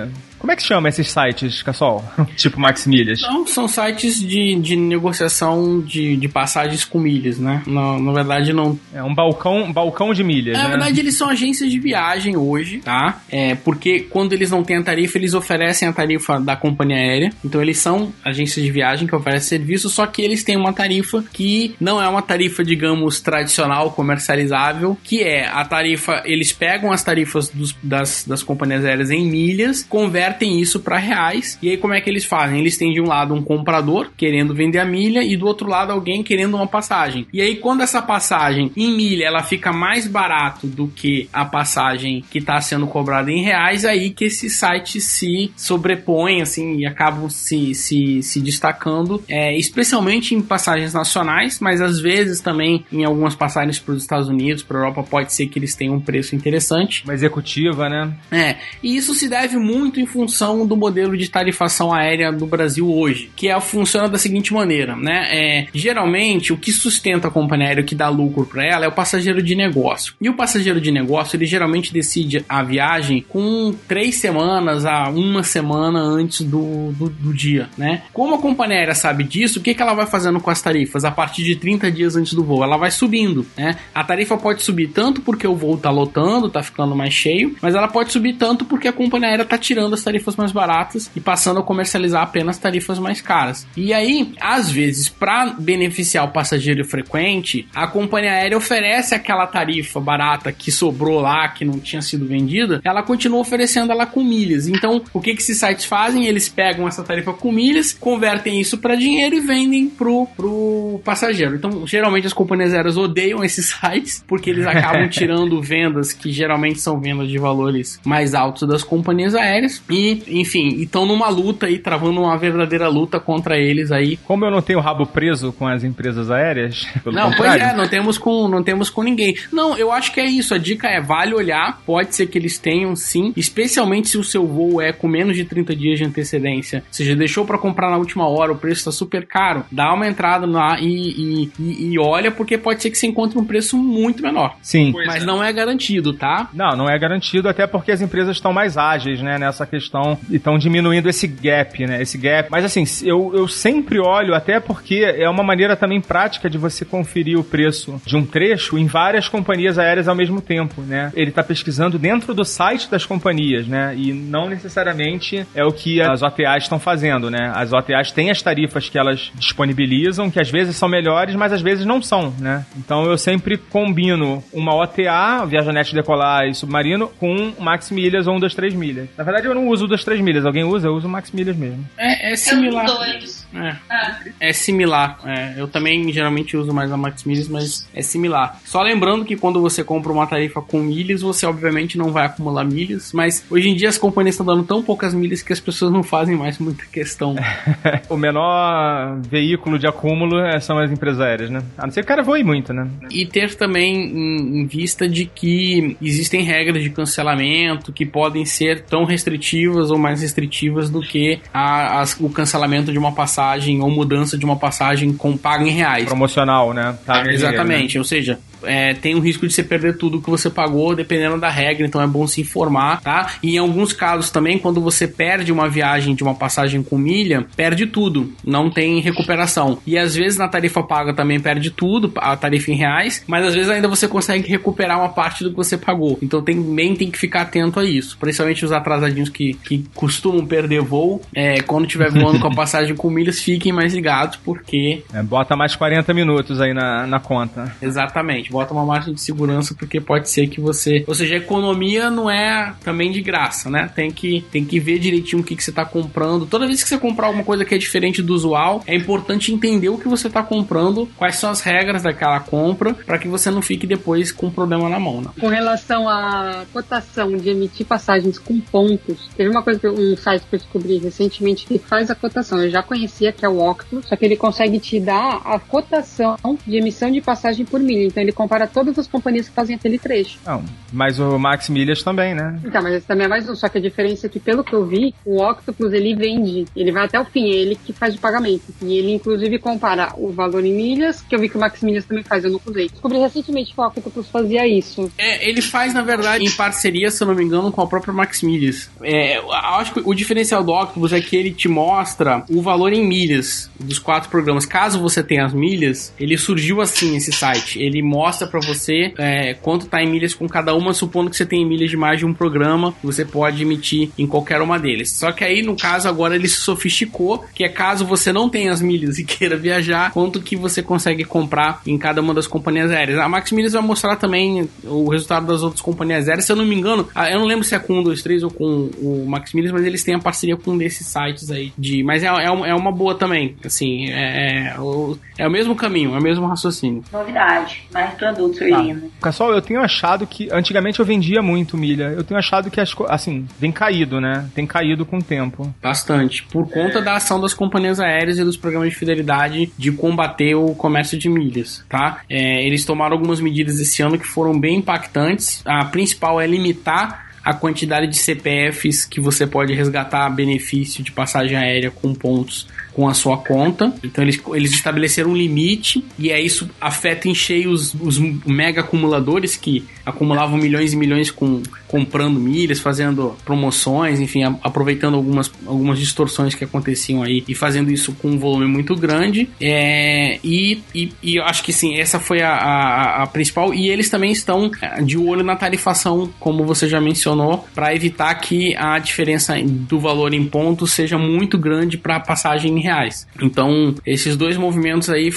Como é que chama esses sites, Cassol? tipo Max Milhas. Então, são sites de, de negociação de, de passagens com milhas, né? Na, na verdade, não, É um balcão, balcão de milhas, Na né? verdade, eles são agências de viagem hoje, tá? É, porque quando eles não têm a tarifa, eles oferecem a tarifa da companhia aérea. Então, eles são agências de viagem que oferecem serviço, só que eles têm uma tarifa que não é uma tarifa, digamos, tradicional, comercializável, que é a tarifa, eles pegam as tarifas dos- das, das companhias aéreas em milhas, convertem isso para reais, e aí como é que eles fazem? Eles têm de um lado um comprador querendo vender a milha e do outro lado alguém querendo uma passagem. E aí quando essa passagem em milha ela fica mais barato do que a passagem que está sendo cobrada em reais, aí que esses sites se sobrepõem assim e acabam se, se, se destacando, é, especialmente em passagens nacionais, mas às vezes também em algumas passagens para os Estados Unidos, para a Europa, pode ser que eles tenham um preço interessante. Uma executiva, né? É, e isso se deve muito em função do modelo de tarifação aérea do Brasil hoje, que é, funciona da seguinte maneira, né? É, geralmente, o que sustenta a companhia aérea, o que dá lucro para ela, é o passageiro de negócio. E o passageiro de negócio, ele geralmente decide a viagem com três semanas a uma semana antes do, do, do dia, né? Como a companhia aérea sabe disso, o que, que ela vai fazendo com as tarifas? A partir de 30 dias antes do voo, ela vai subindo, né? A tarifa pode subir tanto porque o voo tá lotando, tá ficando mais cheio, mas ela pode subir tanto porque a companhia aérea tá tirando as tarifas mais baratas e passando a comercializar apenas tarifas mais caras. E aí, às vezes, para beneficiar o passageiro frequente, a companhia aérea oferece aquela tarifa barata que sobrou lá, que não tinha sido vendida, ela continua oferecendo ela com milhas. Então, o que, que esses sites fazem? Eles pegam essa tarifa com milhas, convertem isso para dinheiro e vendem pro, pro passageiro. Então, geralmente as companhias aéreas odeiam esses sites porque eles acabam tirando vendas que geralmente são vendas de valores mais altos das companhias aéreas. E, enfim, estão numa luta aí, travando uma verdadeira luta contra eles aí. Como eu não tenho rabo preso com as empresas aéreas, pelo Não, pois contrário, é, não temos com não temos com ninguém. Não, eu acho que é isso. A dica é vale olhar. Pode ser que eles tenham sim, especialmente se o seu voo é com menos de 30 dias de antecedência. Ou seja, deixou pra comprar na última hora, o preço tá super caro. Dá uma entrada lá e, e, e- e olha, porque pode ser que você encontre um preço muito menor. Sim. Mas não é garantido, tá? Não, não é garantido, até porque as empresas estão mais ágeis, né, nessa questão e estão diminuindo esse gap, né, esse gap. Mas assim, eu, eu sempre olho, até porque é uma maneira também prática de você conferir o preço de um trecho em várias companhias aéreas ao mesmo tempo, né. Ele está pesquisando dentro do site das companhias, né, e não necessariamente é o que as OTAs estão fazendo, né. As OTAs têm as tarifas que elas disponibilizam, que às vezes são melhores, mas às vezes não são, né. Então eu sempre combino uma OTA, Viajanete Decolar e Submarino, com um Max Milhas ou um das três milhas. Na verdade, eu não uso o das três milhas. Alguém usa? Eu uso o Max Milhas mesmo. É, é Eu similar. uso dois. É. Ah, É similar. É, eu também geralmente uso mais a Max Milhas, mas é similar. Só lembrando que quando você compra uma tarifa com milhas, você obviamente não vai acumular milhas, mas hoje em dia as companhias estão dando tão poucas milhas que as pessoas não fazem mais muita questão. o menor veículo de acúmulo é- são as empresas aéreas, né? A não ser que o cara voe muito, né? E ter também em, em vista de que existem regras de cancelamento que podem ser tão restritivas ou mais restritivas do que a- as- o cancelamento de uma passagem ou mudança de uma passagem com paga em reais. Promocional, né? Exatamente, ou seja, é, tem o risco de você perder tudo que você pagou, dependendo da regra, então é bom se informar, tá? E em alguns casos também, quando você perde uma viagem de uma passagem com milha, perde tudo, não tem recuperação. E às vezes na tarifa paga também perde tudo, a tarifa em reais, mas às vezes ainda você consegue recuperar uma parte do que você pagou. Então também tem que ficar atento a isso, principalmente os atrasadinhos que, que costumam perder voo. É, quando estiver voando com a passagem com milhas, fiquem mais ligados, porque É, bota mais 40 minutos aí na, na conta. Exatamente, bota uma margem de segurança porque pode ser que você. Ou seja, a economia não é também de graça, né? Tem que, tem que ver direitinho o que, que você está comprando. Toda vez que você comprar alguma coisa que é diferente do usual, é importante entender o que você está comprando, quais são as regras daquela compra, para que você não fique depois com um problema na mão, né? Com relação à cotação de emitir passagens com pontos, teve uma coisa um site que eu descobri recentemente que faz a cotação. Eu já conhecia que é o Octus, só que ele consegue te dar a cotação de emissão de passagem por milha. Então ele compara todas as companhias que fazem aquele trecho. Não, mas o Max Milhas também, né? Então, mas esse também é mais um. Só que a diferença é que, pelo que eu vi, o Octopus ele vende, ele vai até o fim, é ele que faz o pagamento. E ele, inclusive, compara o valor em milhas, que eu vi que o Max Milhas também faz, eu não usei. Descobri recentemente que o Octopus fazia isso. É, ele faz, na verdade, em parceria, se eu não me engano, com a própria Max Milhas. É, eu acho que o diferencial do Octopus é que ele te mostra o valor em milhas dos quatro programas. Caso você tenha as milhas, ele surgiu assim, esse site. Ele mostra pra você é, quanto tá em milhas com cada uma, supondo que você tem milhas de mais de um programa, você pode emitir em qualquer uma deles. Só que aí, no caso, agora ele se sofisticou, que é caso você não tenha as milhas e queira viajar, quanto que você consegue comprar em cada uma das companhias aéreas. A Max Milhas vai mostrar também o resultado das outras companhias aéreas. Se eu não me engano, eu não lembro se é com um, dois, três ou com o Max Milhas, mas eles têm a parceria com um desses sites aí. De, mas é, é, um- é uma boa também. Assim, é, é, o, é o mesmo caminho, é o mesmo raciocínio. novidade. Mais produto surgindo. Pessoal, eu tenho achado que antigamente eu vendia muito milha. Eu tenho achado que as assim, vem caído, né? Tem caído com o tempo. Bastante. Por conta da ação das companhias aéreas e dos programas de fidelidade de combater o comércio de milhas, tá? É, eles tomaram algumas medidas esse ano que foram bem impactantes. A principal é limitar a quantidade de CPFs que você pode resgatar benefício de passagem aérea com pontos com a sua conta. Então eles, eles estabeleceram um limite e aí isso afeta em cheio os, os mega acumuladores que acumulavam milhões e milhões com comprando milhas, fazendo promoções, enfim, a- aproveitando algumas, algumas distorções que aconteciam aí e fazendo isso com um volume muito grande. É, e, e, e eu acho que sim, essa foi a, a, a principal. E eles também estão eh, de olho na tarifação, como você já mencionou, para evitar que a diferença do valor em pontos seja muito grande para passagem em reais. Então, esses dois movimentos aí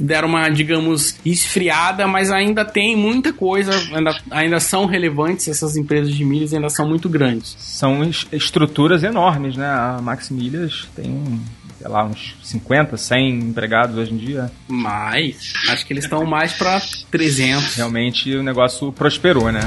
deram uma, digamos, esfriada, mas ainda tem muita coisa, ainda, ainda são relevantes, essas empresas de milhas ainda são muito grandes. São es- estruturas enormes, né? A Max Milhas tem, sei lá, uns 50, 100 empregados hoje em dia. Mas acho que eles estão mais para 300. Realmente o negócio prosperou, né?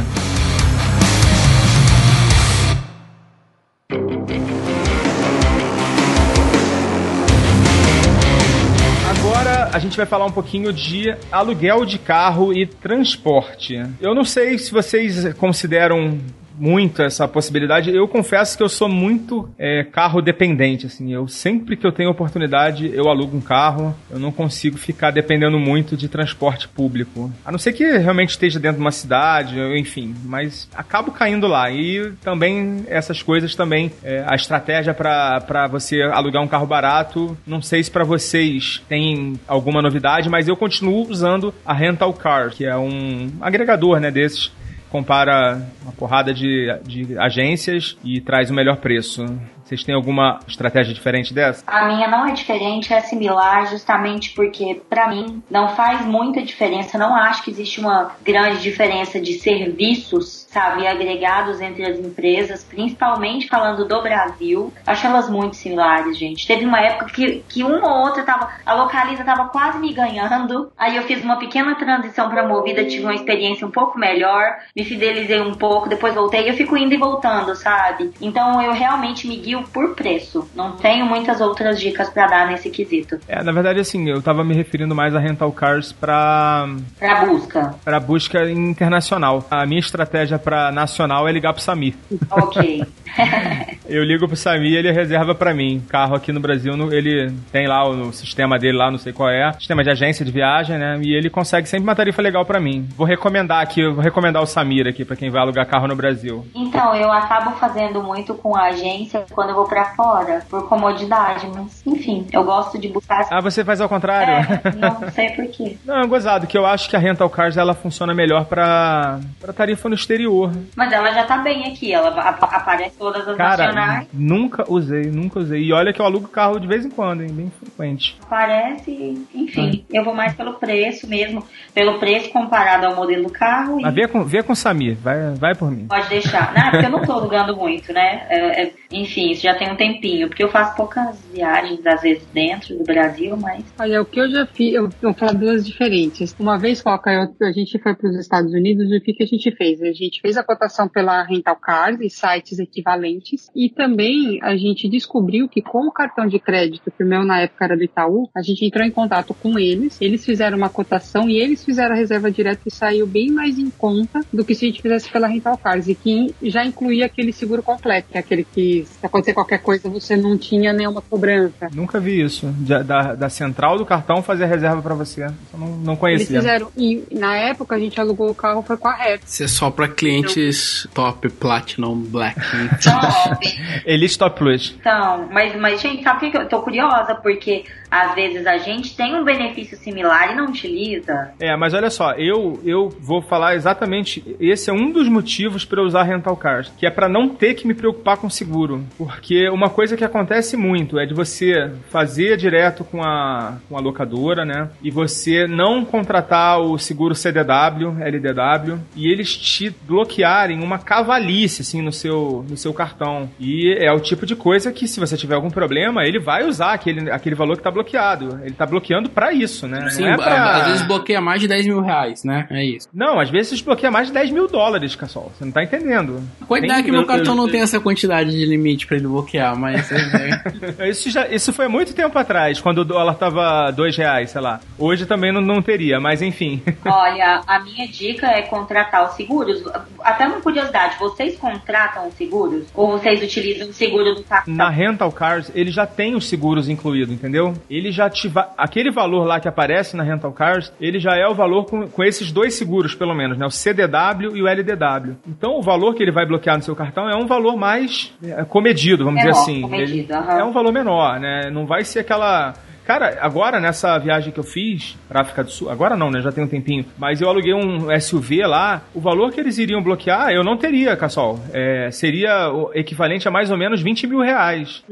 A gente vai falar um pouquinho de aluguel de carro e transporte. Eu não sei se vocês consideram muito essa possibilidade. Eu confesso que eu sou muito é, carro dependente, assim. Eu sempre que eu tenho oportunidade, eu alugo um carro. Eu não consigo ficar dependendo muito de transporte público. A não ser que realmente esteja dentro de uma cidade, enfim. Mas acabo caindo lá. E também essas coisas também, é, a estratégia para você alugar um carro barato, não sei se para vocês tem alguma novidade, mas eu continuo usando a Rental Car, que é um agregador, né, desses compara uma porrada de, de agências e traz o melhor preço. Vocês têm alguma estratégia diferente dessa? A minha não é diferente, é similar, justamente porque, para mim, não faz muita diferença. Não acho que existe uma grande diferença de serviços, sabe, agregados entre as empresas, principalmente falando do Brasil. Acho elas muito similares, gente. Teve uma época que, que uma ou outra tava. A Localiza tava quase me ganhando. Aí eu fiz uma pequena transição pra Movida, tive uma experiência um pouco melhor, me fidelizei um pouco, depois voltei. Eu fico indo e voltando, sabe? Então eu realmente me guio por preço. Não tenho muitas outras dicas para dar nesse quesito. É, na verdade, assim, eu tava me referindo mais a rental cars pra. Pra busca. Pra busca internacional. A minha estratégia pra nacional é ligar pro Samir. Ok. eu ligo pro Samir e ele reserva para mim. Carro aqui no Brasil, ele tem lá o sistema dele lá, não sei qual é, sistema de agência de viagem, né? E ele consegue sempre uma tarifa legal para mim. Vou recomendar aqui, vou recomendar o Samir aqui para quem vai alugar carro no Brasil. Então, eu acabo fazendo muito com a agência quando eu vou para fora, por comodidade, mas enfim, eu gosto de buscar. Ah, você faz ao contrário? É, não sei por quê. Não, é gozado, que eu acho que a Rental Cars ela funciona melhor para para tarifa no exterior. Mas ela já tá bem aqui, ela aparece todas as Cara, nacionais. Nunca usei, nunca usei. E olha que eu alugo carro de vez em quando, hein? Bem frequente. Parece, enfim, eu vou mais pelo preço mesmo, pelo preço comparado ao modelo do carro. Mas e... vê com, vê com o Samir, vai, vai por mim. Pode deixar. Não, porque eu não tô alugando muito, né? É, é, enfim, isso já tem um tempinho, porque eu faço poucas viagens, às vezes, dentro do Brasil, mas. Olha, o que eu já fiz, eu vou falar duas diferentes. Uma vez, Foca, eu, a gente foi para os Estados Unidos e o que, que a gente fez? A gente fez a cotação pela Rental Cars e sites equivalentes e também a gente descobriu que com o cartão de crédito, que o meu na época era do Itaú, a gente entrou em contato com eles, eles fizeram uma cotação e eles fizeram a reserva direta e saiu bem mais em conta do que se a gente fizesse pela Rental Cars e que já incluía aquele seguro completo, que é aquele que se acontecer qualquer coisa você não tinha nenhuma cobrança. Nunca vi isso. Da, da, da central do cartão fazer a reserva para você. Eu não, não conhecia. Eles fizeram. E na época a gente alugou o carro foi com a Rep. Isso é só para clientes então, top, platinum, black. Top. Elite Top Plus. Então, mas, mas gente, sabe o que eu tô curiosa? Porque às vezes a gente tem um benefício similar e não utiliza. É, mas olha só, eu, eu vou falar exatamente. Esse é um dos motivos para eu usar rental cars, que é para não ter que me preocupar com seguro. Porque uma coisa que acontece muito é de você fazer direto com a, com a locadora, né? E você não contratar o seguro CDW, LDW, e eles te bloquearem uma cavalice, assim, no seu, no seu cartão. E é o tipo de coisa que, se você tiver algum problema, ele vai usar aquele, aquele valor que tá bloqueado. Ele tá bloqueando para isso, né? Sim, é pra... às vezes bloqueia mais de 10 mil reais, né? É isso. Não, às vezes bloqueia mais de 10 mil dólares, Cassol. Você não tá entendendo. Cuidado tem, que meu cartão não tem essa quantidade de limite para ele bloquear, mas. isso, já, isso foi muito tempo atrás, quando o dólar tava 2 reais, sei lá. Hoje também não, não teria, mas enfim. Olha, a minha dica é contratar os seguros. Até uma curiosidade, vocês contratam os seguros? Ou vocês utilizam o seguro do cartão? Na Rental Cars, ele já tem os seguros incluídos, entendeu? Ele já ativa. Aquele valor lá que aparece na Rental Cars, ele já é o valor com, com esses dois seguros, pelo menos, né? O CDW e o LDW. Então, o valor que ele vai bloquear no seu cartão é um valor mais é, comedido, vamos menor, dizer assim. Comedido, uhum. É um valor menor, né? Não vai ser aquela Cara, agora nessa viagem que eu fiz pra África do Sul, agora não, né? Já tem um tempinho. Mas eu aluguei um SUV lá. O valor que eles iriam bloquear, eu não teria, Cassol. É, seria o equivalente a mais ou menos 20 mil reais.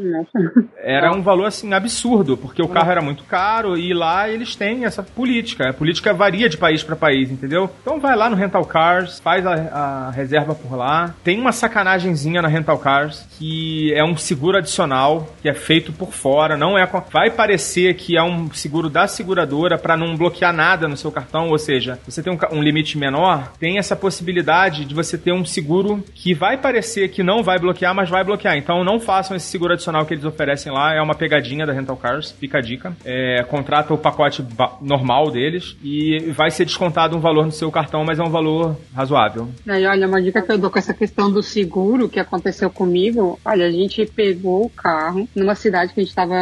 Era um valor assim absurdo, porque o carro era muito caro e lá eles têm essa política. A política varia de país para país, entendeu? Então vai lá no Rental Cars, faz a, a reserva por lá. Tem uma sacanagemzinha na Rental Cars que é um seguro adicional que é feito por fora, não é. Vai parecer que é um seguro da seguradora para não bloquear nada no seu cartão, ou seja, você tem um, um, limite menor, tem essa possibilidade de você ter um seguro que vai parecer que não vai bloquear, mas vai bloquear. Então não façam esse seguro adicional que eles oferecem lá, é uma pegadinha da Rental Cars, fica a dica. É, contrata o pacote normal deles e vai ser descontado um valor no seu cartão, mas é um valor razoável. E olha, uma dica que eu dou com essa questão do seguro que aconteceu comigo, olha, a gente pegou o carro numa cidade que a gente estava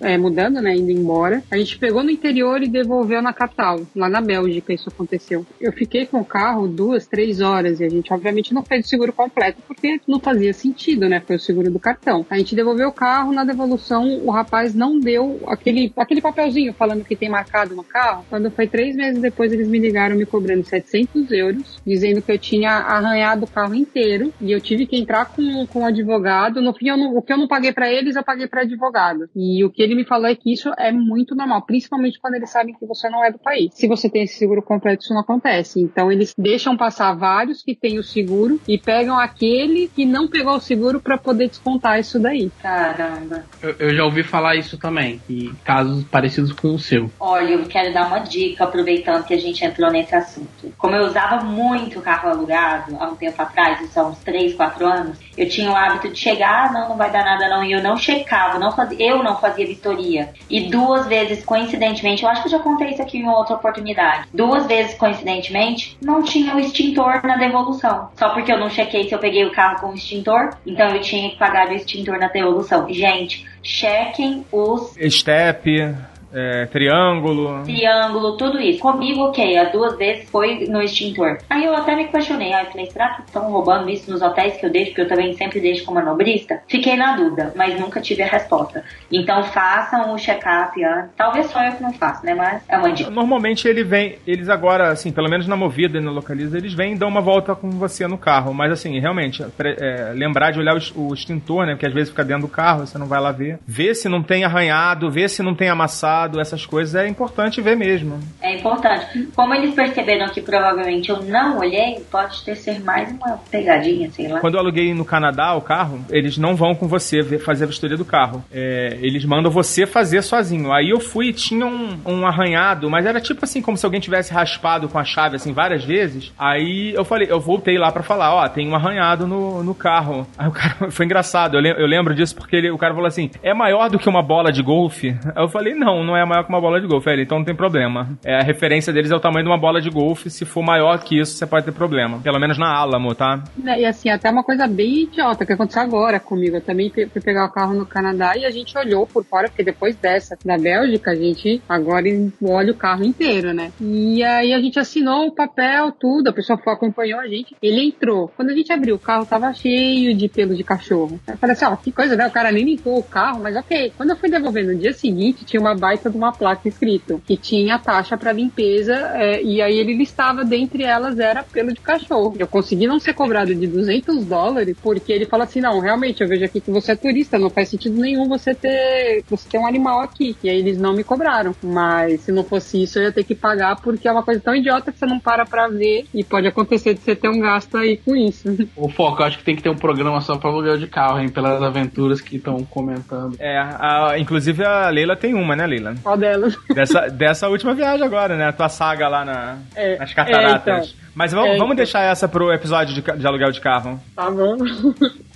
é, mudando, né, indo embora. A gente pegou no interior e devolveu na capital, lá na Bélgica isso aconteceu. Eu fiquei com o carro duas, três horas e a gente obviamente não fez o seguro completo porque não fazia sentido, né, foi o seguro do cartão. A gente devolveu o carro, na devolução o rapaz não deu aquele, aquele papelzinho falando que tem marcado no carro. Quando foi três meses depois eles me ligaram me cobrando 700 euros, dizendo que eu tinha arranhado o carro inteiro e eu tive que entrar com, com um advogado. No fim, não, o que eu não paguei para eles, eu paguei para advogado. E o que ele me falou é que isso é muito normal, principalmente quando eles sabem que você não é do país. Se você tem esse seguro completo, isso não acontece. Então, eles deixam passar vários que têm o seguro e pegam aquele que não pegou o seguro para poder descontar isso daí. Caramba. Eu, eu, já ouvi falar isso também, e casos parecidos com o seu. Olha, eu quero dar uma dica, aproveitando que a gente entrou nesse assunto. Como eu usava muito carro alugado há um tempo atrás, isso há uns 3, 4 anos, eu tinha o hábito de chegar, ah, não, não vai dar nada não, e eu não checava, não fazia, eu não fazia vistoria. E duas vezes, coincidentemente, eu acho que eu já contei isso aqui em outra oportunidade, duas vezes, coincidentemente, não tinha o extintor na devolução. Só porque eu não chequei se eu peguei o carro com o extintor, então eu tinha que pagar o extintor na devolução. Gente, chequem os... Step é, triângulo. Triângulo, tudo isso. Comigo, ok, as duas vezes foi no extintor. Aí eu até me questionei, aí falei, será que estão roubando isso nos hotéis que eu deixo, porque eu também sempre deixo como manobrista? Fiquei na dúvida, mas nunca tive a resposta. Então façam o check-up antes. Talvez só eu que não faço, né? Mas é uma dica. Normalmente ele vem, eles agora, assim, pelo menos na movida e no localiza, eles vêm e dão uma volta com você no carro. Mas assim, realmente, é, lembrar de olhar o, o extintor, né? Porque às vezes fica dentro do carro, você não vai lá ver. Ver se não tem arranhado, ver se não tem amassado essas coisas é importante ver mesmo. É importante. Como eles perceberam que provavelmente eu não olhei, pode ter ser mais uma pegadinha, sei lá. Quando eu aluguei no Canadá o carro, eles não vão com você fazer a vistoria do carro. É, eles mandam você fazer sozinho. Aí eu fui e tinha um, um arranhado, mas era tipo assim, como se alguém tivesse raspado com a chave assim várias vezes. Aí eu falei, eu voltei lá para falar, ó, tem um arranhado no, no carro. Aí o cara, foi engraçado, eu, lem, eu lembro disso porque ele, o cara falou assim, é maior do que uma bola de golfe? Aí eu falei, não, não é maior que uma bola de golfe. Ele, então não tem problema. É, a referência deles é o tamanho de uma bola de golfe. Se for maior que isso, você pode ter problema. Pelo menos na Alamo, tá? E assim, até uma coisa bem idiota que aconteceu agora comigo. Eu também fui pegar o carro no Canadá e a gente olhou por fora, porque depois dessa da Bélgica, a gente agora olha o carro inteiro, né? E aí a gente assinou o papel, tudo, a pessoa foi, acompanhou a gente. Ele entrou. Quando a gente abriu o carro, tava cheio de pelo de cachorro. Eu falei assim, ó, que coisa, né? O cara nem limpou o carro, mas ok. Quando eu fui devolver no dia seguinte, tinha uma baita de uma placa escrito que tinha taxa para limpeza é, e aí ele listava dentre elas era pelo de cachorro. Eu consegui não ser cobrado de 200 dólares porque ele fala assim, não, realmente eu vejo aqui que você é turista, não faz sentido nenhum você ter você ter um animal aqui. E aí eles não me cobraram, mas se não fosse isso eu ia ter que pagar porque é uma coisa tão idiota que você não para para ver e pode acontecer de você ter um gasto aí com isso. O foco, eu acho que tem que ter um programa só para aluguel de carro, hein, pelas aventuras que estão comentando. É, a, inclusive a Leila tem uma, né, Leila? Qual delas? Dessa, dessa última viagem agora, né? A tua saga lá na, é, nas cataratas. É, então. Mas vamos, é, vamos então. deixar essa pro episódio de, de, aluguel de carro. Tá bom.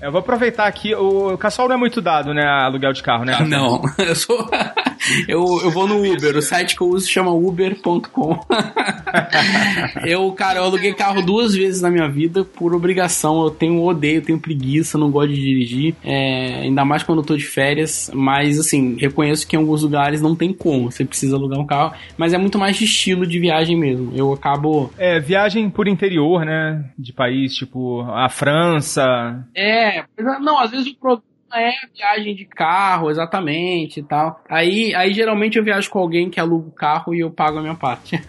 Eu vou aproveitar aqui. O Cassol não é muito dado, né? Aluguel de carro, né? Não, eu sou. eu, eu vou no Uber. O site que eu uso chama uber.com. eu, cara, eu aluguei carro duas vezes na minha vida por obrigação. Eu tenho odeio, eu tenho preguiça, não gosto de dirigir. É, ainda mais quando eu tô de férias. Mas, assim, reconheço que em alguns lugares não tem como. Você precisa alugar um carro. Mas é muito mais de estilo de viagem mesmo. Eu acabo. É, viagem por interior, né? De país, tipo a França. É, não, às vezes o é viagem de carro, exatamente e tal. Aí, aí geralmente eu viajo com alguém que aluga o carro e eu pago a minha parte.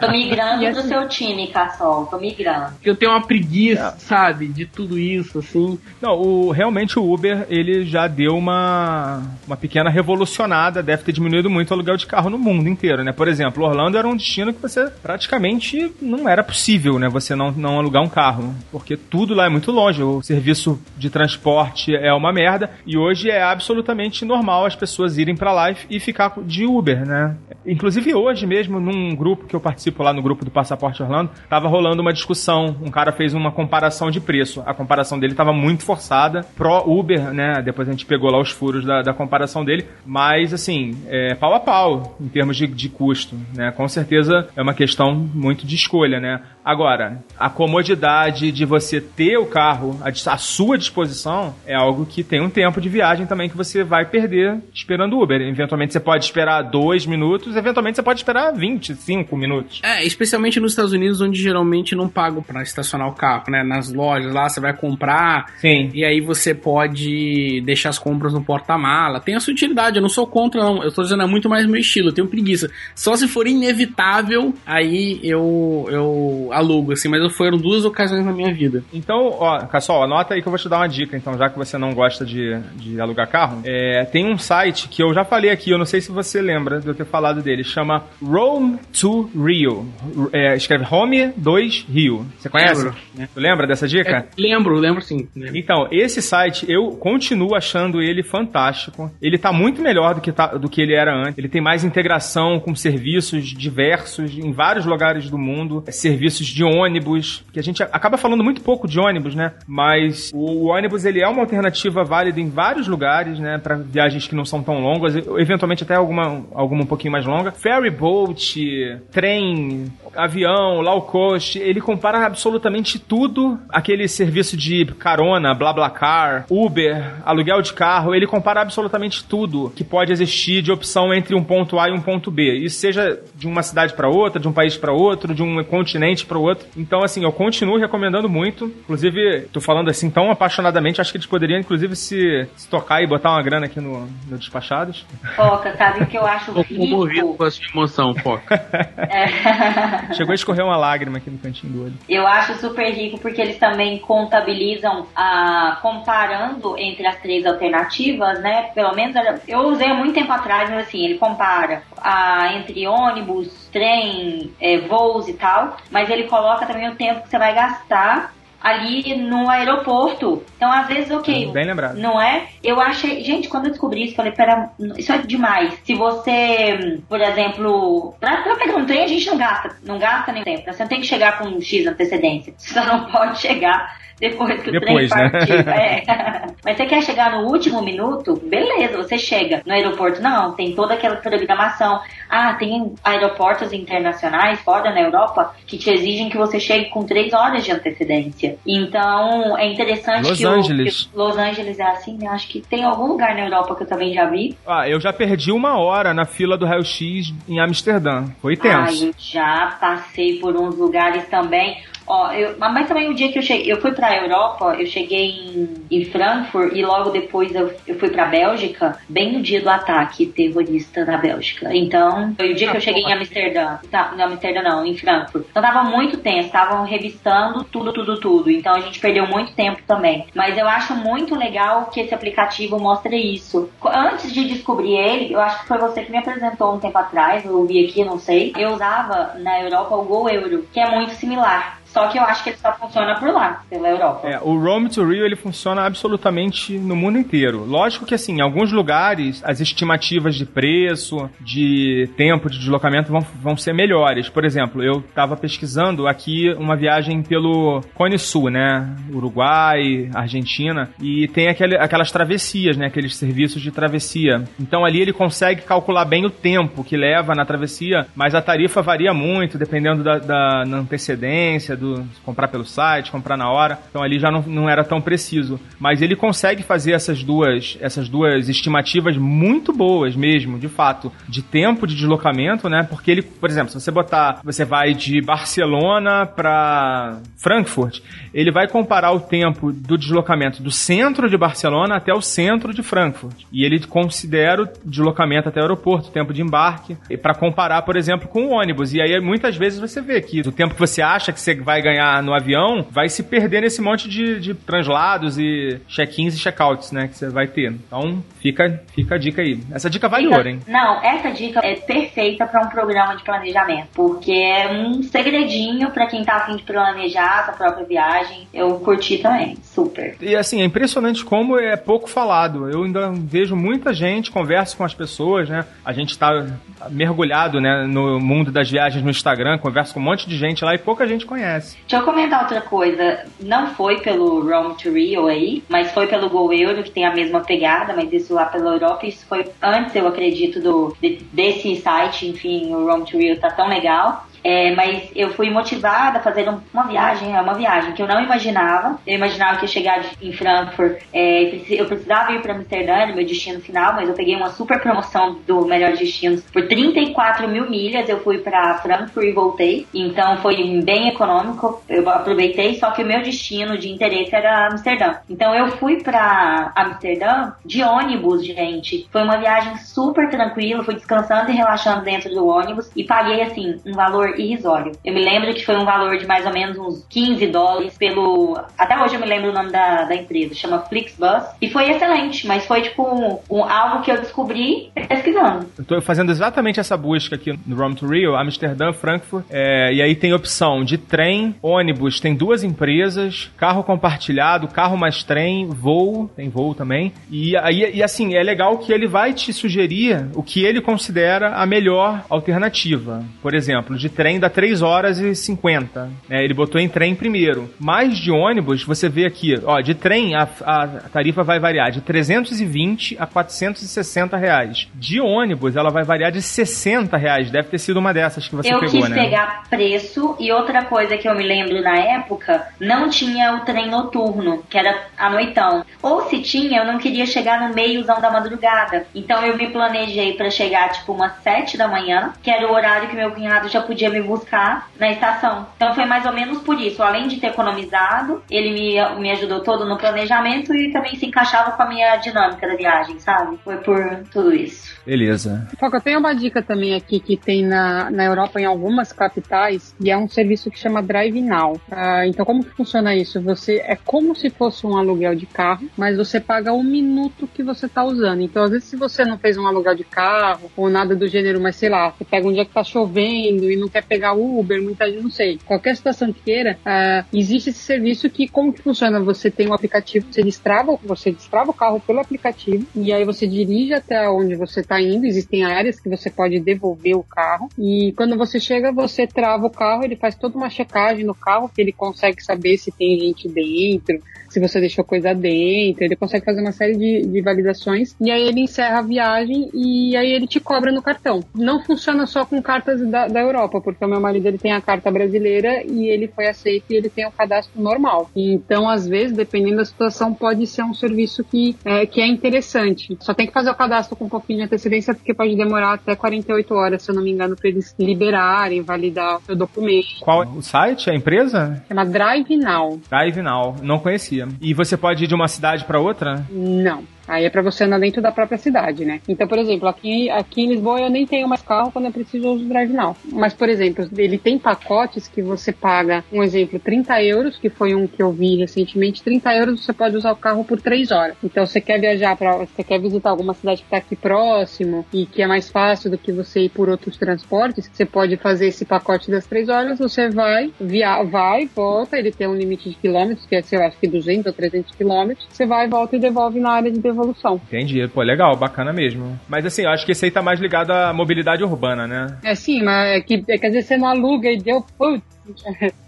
Tô migrando do seu time, Cassol. Tô migrando. Eu tenho uma preguiça, sabe, de tudo isso, assim. Não, o, realmente o Uber, ele já deu uma, uma pequena revolucionada, deve ter diminuído muito o aluguel de carro no mundo inteiro, né? Por exemplo, Orlando era um destino que você praticamente não era possível, né? Você não, não alugar um carro, porque tudo lá é muito longe, o serviço de transporte é uma merda, e hoje é absolutamente normal as pessoas irem pra lá e, ficar de Uber, né? Inclusive hoje mesmo, num grupo que eu participo lá no grupo do Passaporte Orlando, tava rolando uma discussão, um cara fez uma comparação de preço, a comparação dele tava muito forçada, pró Uber, né? Depois a gente pegou lá os furos da, da comparação dele, mas assim, é pau a pau em termos de, de custo, né? Com certeza é uma questão muito de escolha, né? Agora, a comodidade de você ter o carro à sua disposição é algo que tem um tempo de viagem também que você vai perder esperando o Uber. Eventualmente você pode esperar dois minutos, eventualmente você pode esperar 25 minutos. É, especialmente nos Estados Unidos, onde geralmente não pagam pra estacionar o carro, né? Nas lojas lá, você vai comprar Sim. e aí você pode deixar as compras no porta-mala. Tem a sua utilidade, eu não sou contra, não. Eu tô dizendo, é muito mais meu estilo, eu tenho preguiça. Só se for inevitável, aí eu, eu alugo, assim, mas foram duas ocasiões na minha vida. Então, ó, Cassol, anota aí que eu vou te dar uma dica, então, já que você não gosta de, de alugar carro. É, tem um site que eu já falei aqui, eu não sei se você lembra de eu ter falado dele, chama Rome to Rio. É, escreve Home 2 Rio. Você conhece? Lembro. Tu lembra dessa dica? É, lembro, lembro sim. Lembro. Então, esse site, eu continuo achando ele fantástico. Ele tá muito melhor do que, tá- do que ele era antes. Ele tem mais integração com serviços diversos em vários lugares do mundo. Serviços de ônibus, que a gente acaba falando muito pouco de ônibus, né? Mas o, o ônibus, ele é uma alternativa válida em vários lugares, né? Para viagens que não são tão longas, eventualmente até alguma, alguma um pouquinho mais longa. Ferry boat, trem, avião, low cost, ele compara absolutamente tudo. Aquele serviço de carona, BlaBlaCar, Uber, aluguel de carro, ele compara absolutamente tudo que pode existir de opção entre um ponto A e um ponto B. Isso seja de uma cidade para outra, de um país para outro, de um continente para outro. Então, assim, eu continuo recomendando muito. Inclusive, tô falando assim tão apaixonadamente, acho que eles poderiam, inclusive, se, se tocar e botar uma grana aqui no, no Despachados. Foca, sabe o que eu acho Tô comovido rico? com a sua emoção, Foca. É. Chegou a escorrer uma lágrima aqui no cantinho do olho. Eu acho super rico porque eles também contabilizam, ah, comparando entre as três alternativas, né? Pelo menos era- eu usei há muito tempo atrás, mas assim, ele compara ah, entre ônibus, trem, eh, voos e tal, mas ele coloca também o tempo que você vai gastar ali no aeroporto. Então, às vezes, ok, Bem lembrado. não é? Eu achei. Gente, quando eu descobri isso, falei, pera, isso é demais. Se você, por exemplo, pra, pra pegar um trem, a gente não gasta, não gasta nem tempo. Você não tem que chegar com um X antecedência. Você só não pode chegar depois que o Depois, trem né? partir. É. Mas você quer chegar no último minuto? Beleza, você chega. No aeroporto, não, tem toda aquela programação. Ah, tem aeroportos internacionais fora na Europa que te exigem que você chegue com três horas de antecedência. Então, é interessante Los que o- Angeles. que Los Angeles é assim, né? Acho que tem algum lugar na Europa que eu também já vi. Ah, eu já perdi uma hora na fila do raio-x em Amsterdã. Foi tenso. já passei por uns lugares também. Ó, eu, mas também o dia que eu cheguei, eu fui pra Europa, eu cheguei em, em Frankfurt e logo depois eu, eu fui pra Bélgica, bem no dia do ataque terrorista na Bélgica. Então, foi o dia que eu cheguei em Amsterdã. Tá, não, Amsterdã não, em Frankfurt. Então tava muito tenso, estavam revistando tudo, tudo, tudo. Então a gente perdeu muito tempo também. Mas eu acho muito legal que esse aplicativo mostre isso. Antes de descobrir ele, eu acho que foi você que me apresentou um tempo atrás, eu vi aqui, não sei. Eu usava na Europa o Go Euro, que é muito similar. Só que eu acho que ele só funciona por lá, pela Europa. É, o Rome to Rio ele funciona absolutamente no mundo inteiro. Lógico que assim, em alguns lugares as estimativas de preço, de tempo de deslocamento vão, vão ser melhores. Por exemplo, eu estava pesquisando aqui uma viagem pelo Cone Sul, né? Uruguai, Argentina, e tem aquele, aquelas travessias, né? Aqueles serviços de travessia. Então ali ele consegue calcular bem o tempo que leva na travessia, mas a tarifa varia muito dependendo da, da antecedência do comprar pelo site, comprar na hora. Então ali já não, não era tão preciso. Mas ele consegue fazer essas duas, essas duas estimativas muito boas mesmo, de fato, de tempo de deslocamento, né? Porque ele, por exemplo, se você botar, você vai de Barcelona para Frankfurt, ele vai comparar o tempo do deslocamento do centro de Barcelona até o centro de Frankfurt. E ele considera o deslocamento até o aeroporto, o tempo de embarque, para comparar, por exemplo, com o ônibus. E aí muitas vezes você vê que o tempo que você acha que você vai ganhar no avião vai se perder nesse monte de, de translados e check-ins e check-outs, né, que você vai ter. Então fica, fica a dica aí. Essa dica vale Fica- ouro, hein? Não, essa dica é perfeita para um programa de planejamento, porque é um segredinho para quem tá afim de planejar sua própria viagem. Eu curti também, super. E assim, é impressionante como é pouco falado. Eu ainda vejo muita gente, converso com as pessoas, né? A gente tá mergulhado, né, no mundo das viagens no Instagram, converso com um monte de gente lá e pouca gente conhece. Deixa eu comentar outra coisa. Não foi pelo Rome to Rio aí, mas foi pelo Go Euro, que tem a mesma pegada, mas isso lá pela Europa. Isso foi antes, eu acredito, do, de- desse site. Enfim, o Rome to Rio tá tão legal. É, mas eu fui motivada a fazer um- uma viagem, é uma viagem que eu não imaginava. Eu imaginava que ia chegar em Frankfurt, é, eu precisava ir para Amsterdã, era meu destino final, mas eu peguei uma super promoção do Melhor Destinos por 34 mil milhas. Eu fui para Frankfurt e voltei, então foi bem econômico. Eu aproveitei, só que o meu destino de interesse era Amsterdã. Então eu fui para Amsterdã de ônibus, gente. Foi uma viagem super tranquila, fui descansando e relaxando dentro do ônibus e paguei assim um valor irrisório. Eu me lembro que foi um valor de mais ou menos uns 15 dólares pelo. Até hoje eu me lembro o nome da, da empresa, chama Flixbus. E foi excelente, mas foi tipo um, um- algo que eu descobri pesquisando. Eu tô fazendo exatamente essa busca aqui no Rome to Rio, Amsterdã, Frankfurt, é, e aí tem opção de trem, ônibus, tem duas empresas, carro compartilhado, carro mais trem, voo, tem voo também, e aí, e assim, é legal que ele vai te sugerir o que ele considera a melhor alternativa. Por exemplo, de trem dá 3 horas e 50, né, ele botou em trem primeiro, mas de ônibus, você vê aqui, ó, de trem a, a tarifa vai variar de 320 a 460 reais. De ônibus, ela vai variar de 60 reais. Deve ter sido uma dessas que você eu pegou, quis né? pegar preço e outra coisa que eu me lembro na época, não tinha o trem noturno, que era à noitão. Ou se tinha, eu não queria chegar no meiozão da madrugada. Então eu me planejei pra chegar tipo umas 7 da manhã, que era o horário que meu cunhado já podia me buscar na estação. Então foi mais ou menos por isso. Além de ter economizado, ele me, me ajudou todo no planejamento e também se encaixava com a minha dinâmica da viagem, sabe? Foi por tudo isso. Beleza. Foca, eu tenho uma dica também aqui que tem na, na Europa em algumas capitais e é um serviço que chama Drive Now. Ah, então, como que funciona isso? Você é como se fosse um aluguel de carro, mas você paga o minuto que você está usando. Então, às vezes, se você não fez um aluguel de carro ou nada do gênero, mas sei lá, você pega um dia que tá chovendo e não quer pegar Uber, muita gente não sei. Qualquer situação que queira, ah, existe esse serviço que como que funciona? Você tem um aplicativo, você destrava, você destrava o carro pelo aplicativo e aí você dirige até onde você está indo. Existem áreas que você pode devolver o carro e quando você chega, você trava o carro, ele faz toda uma checagem no carro que ele consegue saber se tem gente dentro, se você deixou coisa dentro, ele consegue fazer uma série de, de validações e aí ele encerra a viagem e aí ele te cobra no cartão. Não funciona só com cartas da, da Europa, porque o meu marido ele tem a carta brasileira e ele foi aceito e ele tem o cadastro normal. Então, às vezes, dependendo da situação, pode ser um serviço que é, que é interessante. Só tem que fazer o cadastro com um pouquinho de antecedência, porque pode demorar até 48 horas, se eu não me engano, para eles liberarem, validar o seu documento. Qual é o site, a empresa? Chama Drive Now. Drive Now. Não conhecia. E você pode ir de uma cidade para outra? Não. Aí é para você andar dentro da própria cidade, né? Então, por exemplo, aqui, aqui em Lisboa eu nem tenho mais carro quando eu preciso eu uso o Drive Now. Mas, por exemplo, ele tem pacotes que você paga, um exemplo, 30 euros, que foi um que eu vi recentemente. 30 euros você pode usar o carro por 3 horas. Então, você quer viajar para, você quer visitar alguma cidade que está aqui próximo e que é mais fácil do que você ir por outros transportes, você pode fazer esse pacote das 3 horas, você vai, via, vai, volta, ele tem um limite de quilômetros, que é, sei lá, acho que 200 ou 300 quilômetros. Você vai, volta e devolve na área de devolução. Entendi. Pô, legal, bacana mesmo. Mas assim, eu acho que esse aí tá mais ligado à mobilidade urbana, né? É sim, mas é que, é que às vezes você não aluga e deu, putz,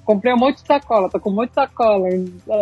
Comprei um monte de sacola, tô com um monte de sacola.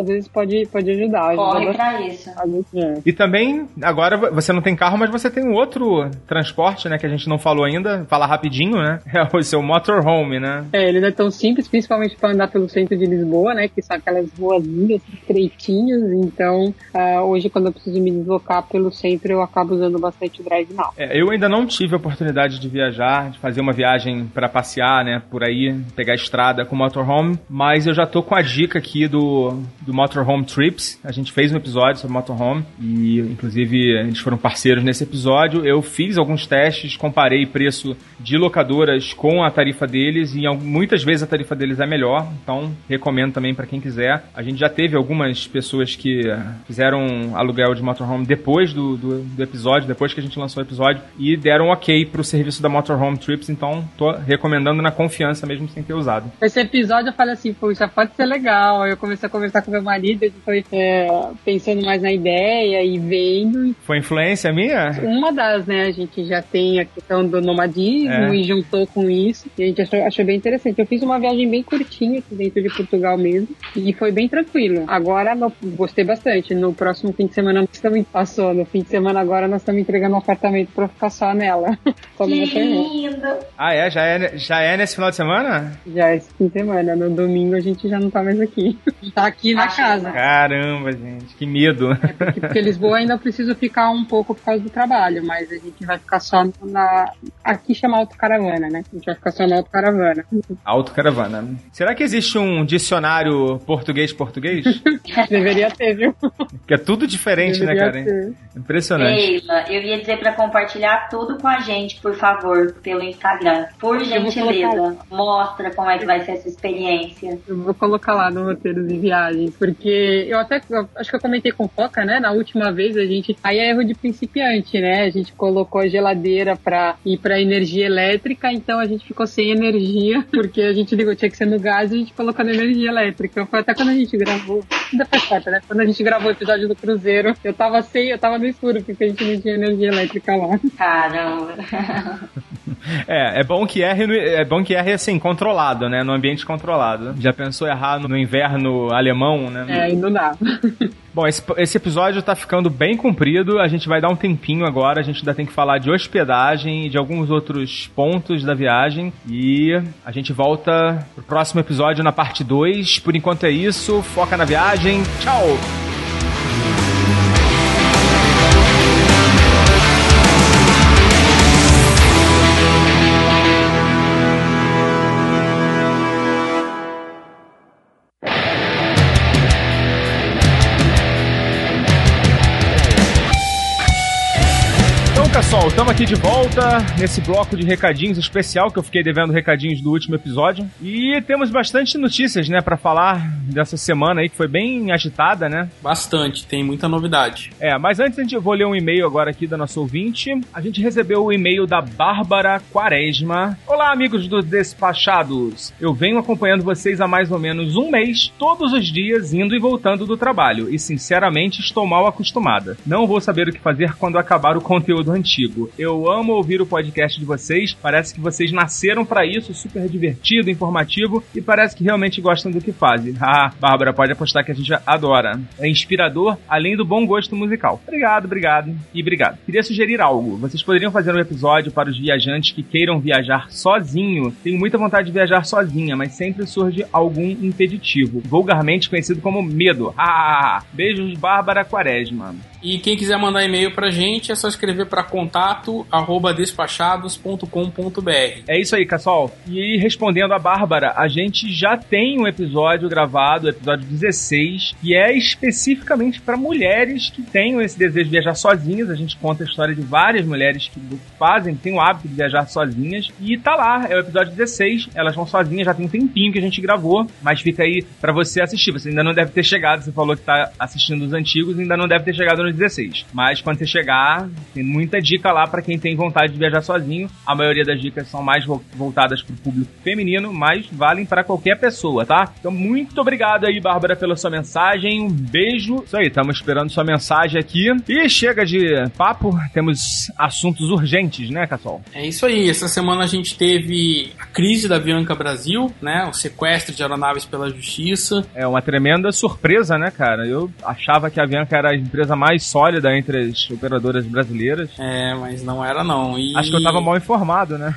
Às vezes pode, pode ajudar. ajuda Corre bastante. pra isso. É. E também, agora você não tem carro, mas você tem um outro transporte, né, que a gente não falou ainda. Fala rapidinho, né? É o seu motorhome, né? É, ele não é tão simples, principalmente para andar pelo centro de Lisboa, né? Que são aquelas ruazinhas estreitinhas. Então, ah, hoje, quando eu preciso me deslocar pelo centro, eu acabo usando bastante o Drive Now. É, eu ainda não tive a oportunidade de viajar, de fazer uma viagem pra passear, né, por aí, pegar a estrada com o motorhome, mas eu já tô com a dica aqui do, do Motorhome Trips. A gente fez um episódio sobre motorhome e, inclusive, eles foram parceiros nesse episódio. Eu fiz alguns testes, comparei preço de locadoras com a tarifa deles e muitas vezes a tarifa deles é melhor, então recomendo também pra quem quiser. A gente já teve algumas pessoas que fizeram aluguel de motorhome depois do, do, do episódio, depois que a gente lançou o episódio, e deram ok pro serviço da Motorhome Trips, então tô recomendando na confiança mesmo sem ter usado. Esse episódio falei assim, poxa, pode ser legal. Aí eu comecei a conversar com meu marido, ele foi é, pensando mais na ideia e vendo. Foi influência minha? Uma das, né? A gente já tem a questão do nomadismo É. e juntou com isso. E a gente achou, achou bem interessante. Eu fiz uma viagem bem curtinha aqui dentro de Portugal mesmo. E foi bem tranquilo. Agora, no- gostei bastante. No próximo fim de semana, nós estamos, passou. No fim de semana agora, nós estamos entregando um apartamento pra ficar só nela. só Que lindo! Ah, é? Já é, já é nesse final de semana? Já esse fim de semana. No domingo a gente já não tá mais aqui. tá aqui na casa. Caramba, gente, que medo. Porque, porque Lisboa ainda preciso ficar um pouco por causa do trabalho, mas a gente vai ficar só na. Aqui chama autocaravana, né? A gente vai ficar só na autocaravana. Autocaravana. Será que existe um dicionário português-português? Deveria ter, viu? que é tudo diferente, né, Deveria cara? ter. Impressionante. Leila, eu ia dizer pra compartilhar tudo com a gente, por favor, pelo Instagram. Por gentileza, mostra como é que vai ser essa experiência. Eu vou colocar lá no roteiro de viagem, porque eu até eu acho que eu comentei com Foca, né? Na última vez a gente. Aí é erro de principiante, né? A gente colocou a geladeira pra ir pra energia elétrica, então a gente ficou sem energia, porque a gente ligou, tinha que ser no gás e a gente colocou na energia elétrica. Foi até quando a gente gravou. Ainda faz parte, né? Quando a gente gravou o episódio do Cruzeiro, eu tava sem, eu tava no escuro, porque a gente não tinha energia elétrica lá. Caramba. É, é bom que erre, é bom que erre assim, controlado, né? No ambiente controlado. Já pensou errar no inverno alemão, né? É, e não dá. Bom, esse, esse episódio tá ficando bem comprido. A gente vai dar um tempinho agora. A gente ainda tem que falar de hospedagem e de alguns outros pontos da viagem. E a gente volta pro próximo episódio na parte 2. Por enquanto é isso. Foca na viagem. Tchau! Estamos aqui de volta nesse bloco de recadinhos especial que eu fiquei devendo recadinhos do último episódio. E temos bastante notícias, né, para falar dessa semana aí que foi bem agitada, né? Bastante, tem muita novidade. É, mas antes a gente eu vou ler um e-mail agora aqui da nossa ouvinte. A gente recebeu o e-mail da Bárbara Quaresma. Olá, amigos do Despachados. Eu venho acompanhando vocês há mais ou menos um mês, todos os dias indo e voltando do trabalho, e sinceramente estou mal acostumada. Não vou saber o que fazer quando acabar o conteúdo antigo. Eu amo ouvir o podcast de vocês, parece que vocês nasceram para isso, super divertido, informativo e parece que realmente gostam do que fazem. Ah, Bárbara, pode apostar que a gente adora. É inspirador, além do bom gosto musical. Obrigado, obrigado e obrigado. Queria sugerir algo. Vocês poderiam fazer um episódio para os viajantes que queiram viajar sozinho. Tenho muita vontade de viajar sozinha, mas sempre surge algum impeditivo, vulgarmente conhecido como medo. Ah, beijos, Bárbara Quaresma. E quem quiser mandar e-mail pra gente é só escrever para contato arroba despachados.com.br. É isso aí, Cassol. E respondendo a Bárbara, a gente já tem um episódio gravado, episódio 16, que é especificamente para mulheres que tenham esse desejo de viajar sozinhas. A gente conta a história de várias mulheres que fazem, têm o hábito de viajar sozinhas. E tá lá, é o episódio 16. Elas vão sozinhas, já tem um tempinho que a gente gravou, mas fica aí para você assistir. Você ainda não deve ter chegado, você falou que tá assistindo os antigos, ainda não deve ter chegado nos no 16. Mas quando você chegar, tem muita dica lá para quem tem vontade de viajar sozinho. A maioria das dicas são mais voltadas para o público feminino, mas valem para qualquer pessoa, tá? Então, muito obrigado aí, Bárbara, pela sua mensagem. Um beijo. Isso aí, estamos esperando sua mensagem aqui. E chega de papo, temos assuntos urgentes, né, Cassol? É isso aí. Essa semana a gente teve a crise da Avianca Brasil, né? O sequestro de aeronaves pela justiça. É uma tremenda surpresa, né, cara? Eu achava que a Avianca era a empresa mais sólida entre as operadoras brasileiras. É, mas não era não. E... Acho que eu tava mal informado, né?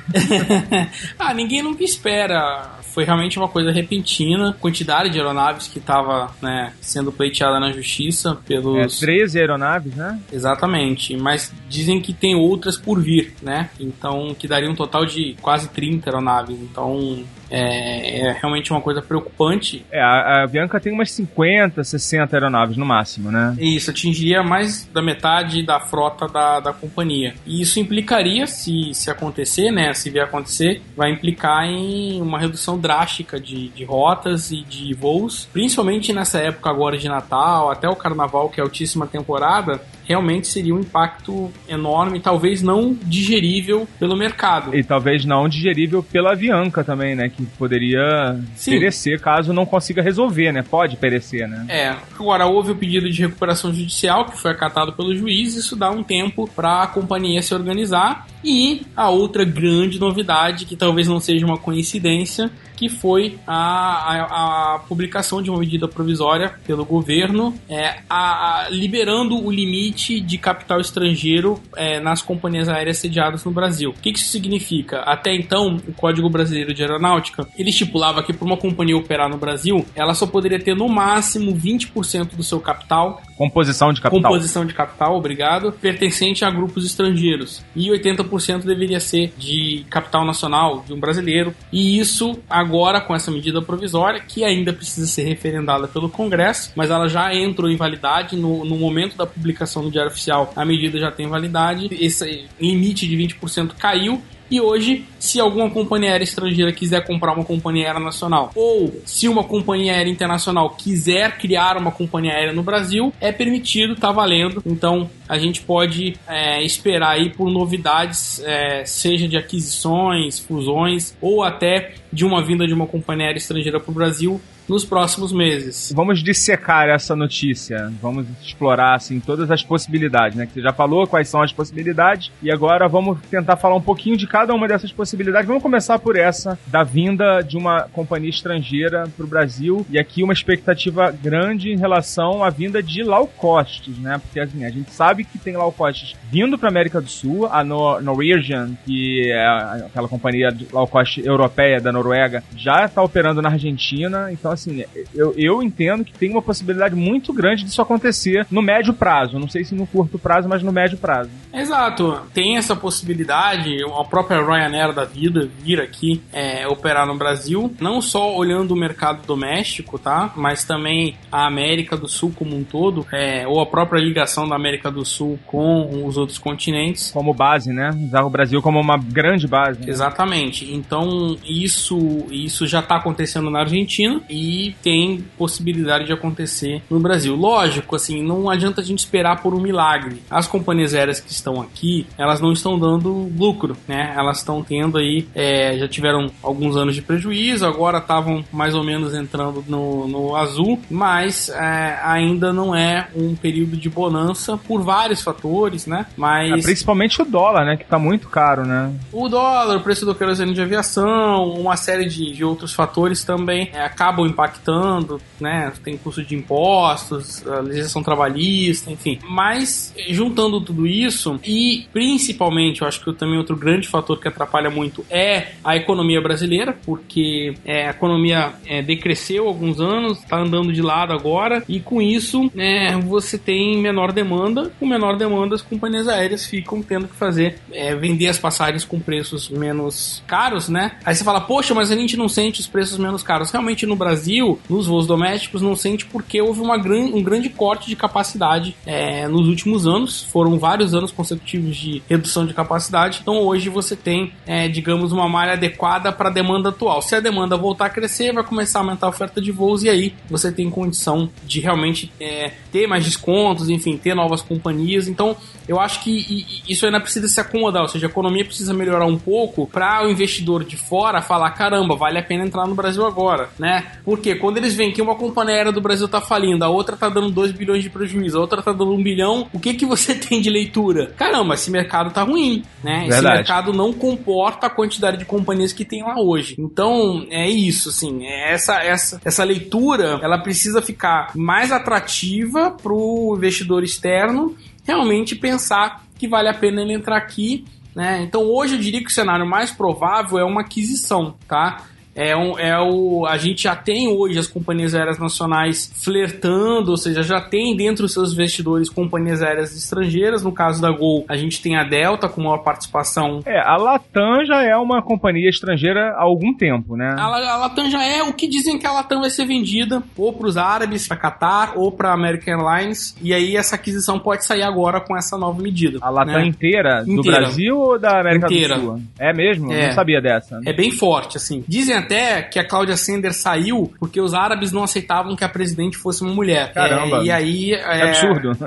ah, ninguém nunca espera foi realmente uma coisa repentina. Quantidade de aeronaves que estava né, sendo pleiteada na justiça pelos. É, 13 aeronaves, né? Exatamente. Mas dizem que tem outras por vir, né? Então, que daria um total de quase 30 aeronaves. Então, é, é, realmente uma coisa preocupante. É, a, a, Bianca tem umas 50, 60 aeronaves no máximo, né? Isso, atingiria mais da metade da frota da, da companhia. E isso implicaria, se, se acontecer, né? Se vier acontecer, vai implicar em uma redução drástica de, de rotas e de voos, principalmente nessa época agora de Natal, até o Carnaval, que é altíssima temporada, realmente seria um impacto enorme, talvez não digerível pelo mercado. E talvez não digerível pela Avianca também, né? Que poderia Sim. perecer caso não consiga resolver, né? Pode perecer, né? É. Agora, houve o pedido de recuperação judicial que foi acatado pelo juiz, isso dá um tempo para a companhia se organizar. E a outra grande novidade, que talvez não seja uma coincidência, que foi a, a, a, publicação de uma medida provisória pelo governo é, a, liberando o limite de capital estrangeiro é, nas companhias aéreas sediadas no Brasil. O que, que isso significa? Até então, o Código Brasileiro de Aeronáutica ele estipulava que para uma companhia operar no Brasil, ela só poderia ter no máximo 20% do seu capital. Composição de capital. Composição de capital, obrigado. Pertencente a grupos estrangeiros. E 80% deveria ser de capital nacional, de um brasileiro. E isso, agora com essa medida provisória, que ainda precisa ser referendada pelo Congresso, mas ela já entrou em validade no, no momento da publicação no Diário Oficial, a medida já tem validade, esse limite de 20% caiu e hoje, se alguma companhia aérea estrangeira quiser comprar uma companhia aérea nacional, ou se uma companhia aérea internacional quiser criar uma companhia aérea no Brasil, é permitido, tá valendo. Então a gente pode é, esperar aí por novidades, é, seja de aquisições, fusões, ou até de uma vinda de uma companhia aérea estrangeira para o Brasil nos próximos meses. Vamos dissecar essa notícia. Vamos explorar assim todas as possibilidades, né? Que você já falou quais são as possibilidades e agora vamos tentar falar um pouquinho de cada uma dessas possibilidades. Vamos começar por essa da vinda de uma companhia estrangeira para o Brasil e aqui uma expectativa grande em relação à vinda de low cost, né? Porque assim, a gente sabe que tem low cost vindo para América do Sul, a no Norwegian, que é aquela companhia low cost europeia da Noruega, já está operando na Argentina, então assim, eu, eu entendo que tem uma possibilidade muito grande disso acontecer no médio prazo. Não sei se no curto prazo, mas no médio prazo. Exato. Tem essa possibilidade. A própria Ryanair da vida vir aqui é, operar no Brasil, não só olhando o mercado doméstico, tá? Mas também a América do Sul como um todo, é, ou a própria ligação da América do Sul com os outros continentes. Como base, né? Usar o Brasil como uma grande base. Né? Exatamente. Então, isso, isso já está acontecendo na Argentina e tem possibilidade de acontecer no Brasil. Lógico, assim, não adianta a gente esperar por um milagre. As companhias aéreas que estão aqui, elas não estão dando lucro, né? Elas estão tendo aí, é, já tiveram alguns anos de prejuízo, agora estavam mais ou menos entrando no, no azul, mas é, ainda não é um período de bonança por vários fatores, né? Mas é, principalmente o dólar, né? Que está muito caro, né? O dólar, o preço do querosene de aviação, uma série de, de outros fatores também é, acabam impactando, né? Tem custo de impostos, a legislação trabalhista, enfim. Mas juntando tudo isso e principalmente, eu acho que também outro grande fator que atrapalha muito é a economia brasileira, porque é, a economia é, decresceu alguns anos, está andando de lado agora e com isso é, você tem menor demanda. Com menor demanda, as companhias aéreas ficam tendo que fazer é, vender as passagens com preços menos caros, né? Aí você fala, poxa, mas a gente não sente os preços menos caros. Realmente no Brasil Brasil, nos voos domésticos, não sente porque houve uma gran, um grande corte de capacidade é, nos últimos anos. Foram vários anos consecutivos de redução de capacidade. Então hoje você tem, é, digamos, uma malha adequada para a demanda atual. Se a demanda voltar a crescer, vai começar a aumentar a oferta de voos e aí você tem condição de realmente é, ter mais descontos, enfim, ter novas companhias. Então, eu acho que isso ainda precisa se acomodar, ou seja, a economia precisa melhorar um pouco para o investidor de fora falar: caramba, vale a pena entrar no Brasil agora, né? Porque quando eles veem que uma companhia aérea do Brasil tá falindo, a outra tá dando 2 bilhões de prejuízo, a outra tá dando 1 bilhão, o que que você tem de leitura? Caramba, esse mercado tá ruim, né? Esse Verdade. mercado não comporta a quantidade de companhias que tem lá hoje. Então, é isso, assim, é essa, essa, essa leitura, ela precisa ficar mais atrativa pro investidor externo realmente pensar que vale a pena ele entrar aqui, né? Então, hoje eu diria que o cenário mais provável é uma aquisição, tá? É, um, é o. A gente já tem hoje as companhias aéreas nacionais flertando, ou seja, já tem dentro dos seus investidores companhias aéreas estrangeiras. No caso da Gol, a gente tem a Delta com maior participação. É, a Latam já é uma companhia estrangeira há algum tempo, né? A, a Latam já é o que dizem que a Latam vai ser vendida ou para os árabes, para Qatar ou para American Airlines. E aí essa aquisição pode sair agora com essa nova medida. A Latam né? inteira, do Inteira. Brasil ou da América Inteira. do Sul? É mesmo? É. Não sabia dessa. É bem forte, assim. Dizem até que a Cláudia Sender saiu porque os árabes não aceitavam que a presidente fosse uma mulher. Caramba. É, e aí. É É, absurdo.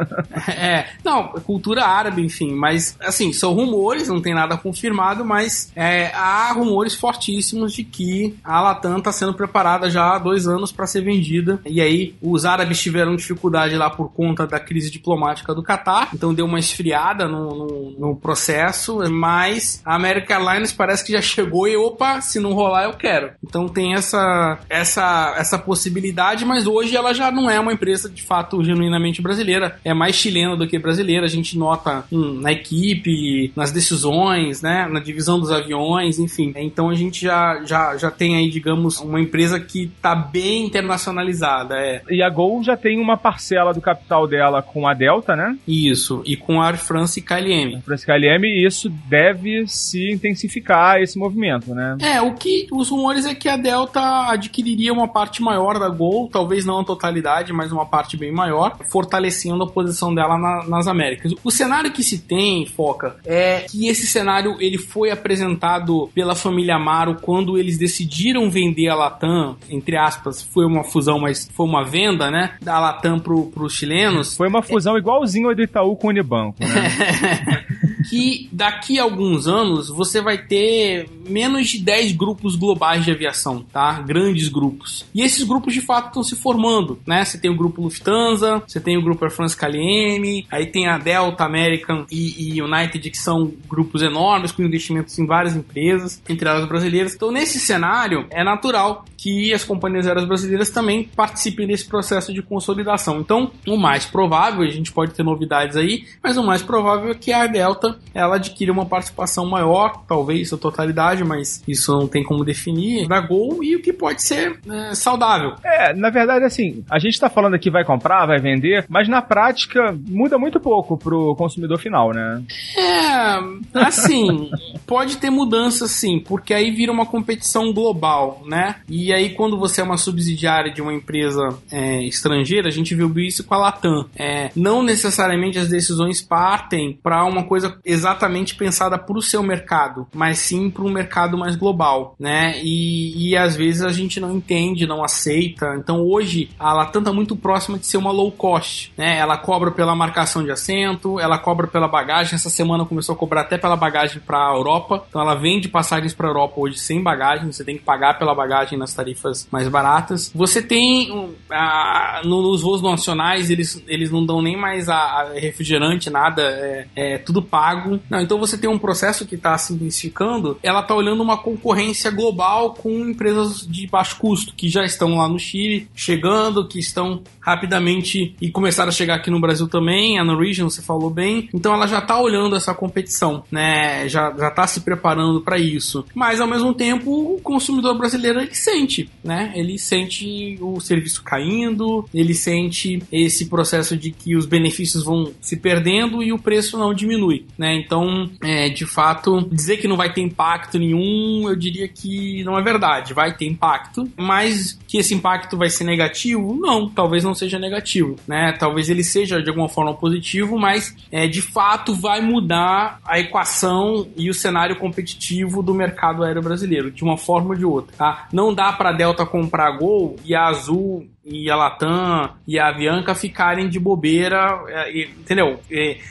É, não, cultura árabe, enfim, mas assim, são rumores, não tem nada confirmado, mas é, há rumores fortíssimos de que a Latam está sendo preparada já há dois anos para ser vendida. E aí, os árabes tiveram dificuldade lá por conta da crise diplomática do Catar, então deu uma esfriada no, no, no processo, mas a American Airlines parece que já chegou e opa, se não rolar eu quero. Então tem essa, essa, essa possibilidade, mas hoje ela já não é uma empresa de fato genuinamente brasileira, é mais chilena do que brasileira. A gente nota hum, na equipe, nas decisões, né, na divisão dos aviões, enfim. Então a gente já, já, já tem aí, digamos, uma empresa que está bem internacionalizada. É E a Gol já tem uma parcela do capital dela com a Delta, né? isso. E com a Air France e KLM. Esse KLM, e isso deve se intensificar esse movimento, né? É, o que os rumores é que a Delta adquiriria uma parte maior da Gol, talvez não a totalidade, mas uma parte bem maior, fortalecendo a posição dela na- nas Américas. O cenário que se tem, Foca, é que esse cenário ele foi apresentado pela família Amaro quando eles decidiram vender a Latam, entre aspas, foi uma fusão, mas foi uma venda, né, da Latam pro, pros chilenos. Foi uma fusão igualzinho a do Itaú com o Unibanco, né? que daqui a alguns anos você vai ter menos de 10 grupos globais de aviação, tá? Grandes grupos. E esses grupos de fato estão se formando, né? Você tem o grupo Lufthansa, você tem o grupo Air France KLM, aí tem a Delta, American e, e United, que são grupos enormes com investimentos em várias empresas, entre elas brasileiras. Então, nesse cenário, é natural que as companhias aéreas brasileiras também participem desse processo de consolidação. Então, o mais provável, a gente pode ter novidades aí, mas o mais provável é que a Delta ela adquira uma participação maior, talvez a totalidade, mas isso não tem como definir, da Gol e o que pode ser né, saudável. É, na verdade, assim, a gente tá falando aqui vai comprar, vai vender, mas na prática muda muito pouco pro consumidor final, né? É, assim, pode ter mudança sim, porque aí vira uma competição global, né? E aí quando você é uma subsidiária de uma empresa é, estrangeira, a gente viu isso com a Latam. É, não necessariamente as decisões partem para uma coisa exatamente pensada para o seu mercado, mas sim para um mercado mais global, né? E, e às vezes a gente não entende, não aceita. Então hoje a Latam está muito próxima de ser uma low cost, né? Ela cobra pela marcação de assento, ela cobra pela bagagem. Essa semana começou a cobrar até pela bagagem para a Europa. Então ela vende passagens para a Europa hoje sem bagagem. Você tem que pagar pela bagagem nas tarifas mais baratas. Você tem a- no- nos voos nacionais eles, eles não dão nem mais a, a refrigerante, nada, é, é tudo pago. Não, então você tem um processo que está se intensificando. Ela está olhando uma concorrência global com empresas de baixo custo que já estão lá no Chile, chegando, que estão rapidamente e começaram a chegar aqui no Brasil também. A Norwegian, você falou bem. Então ela já está olhando essa competição, né? Já já está se preparando para isso. Mas ao mesmo tempo, o consumidor brasileiro ele sente, né? Ele sente o serviço caindo, ele sente esse processo de que os benefícios vão se perdendo e o preço não diminui, né? Então, é, de fato, dizer que não vai ter impacto nenhum, eu diria que não é verdade. Vai ter impacto, mas que esse impacto vai ser negativo? Não, talvez não seja negativo, né? Talvez ele seja de alguma forma positivo, mas é, de fato vai mudar a equação e o cenário competitivo do mercado aéreo brasileiro, de uma forma ou de outra, tá? Não dá para Delta comprar Gol e a Azul e a Latam e a Avianca ficarem de bobeira, é, entendeu?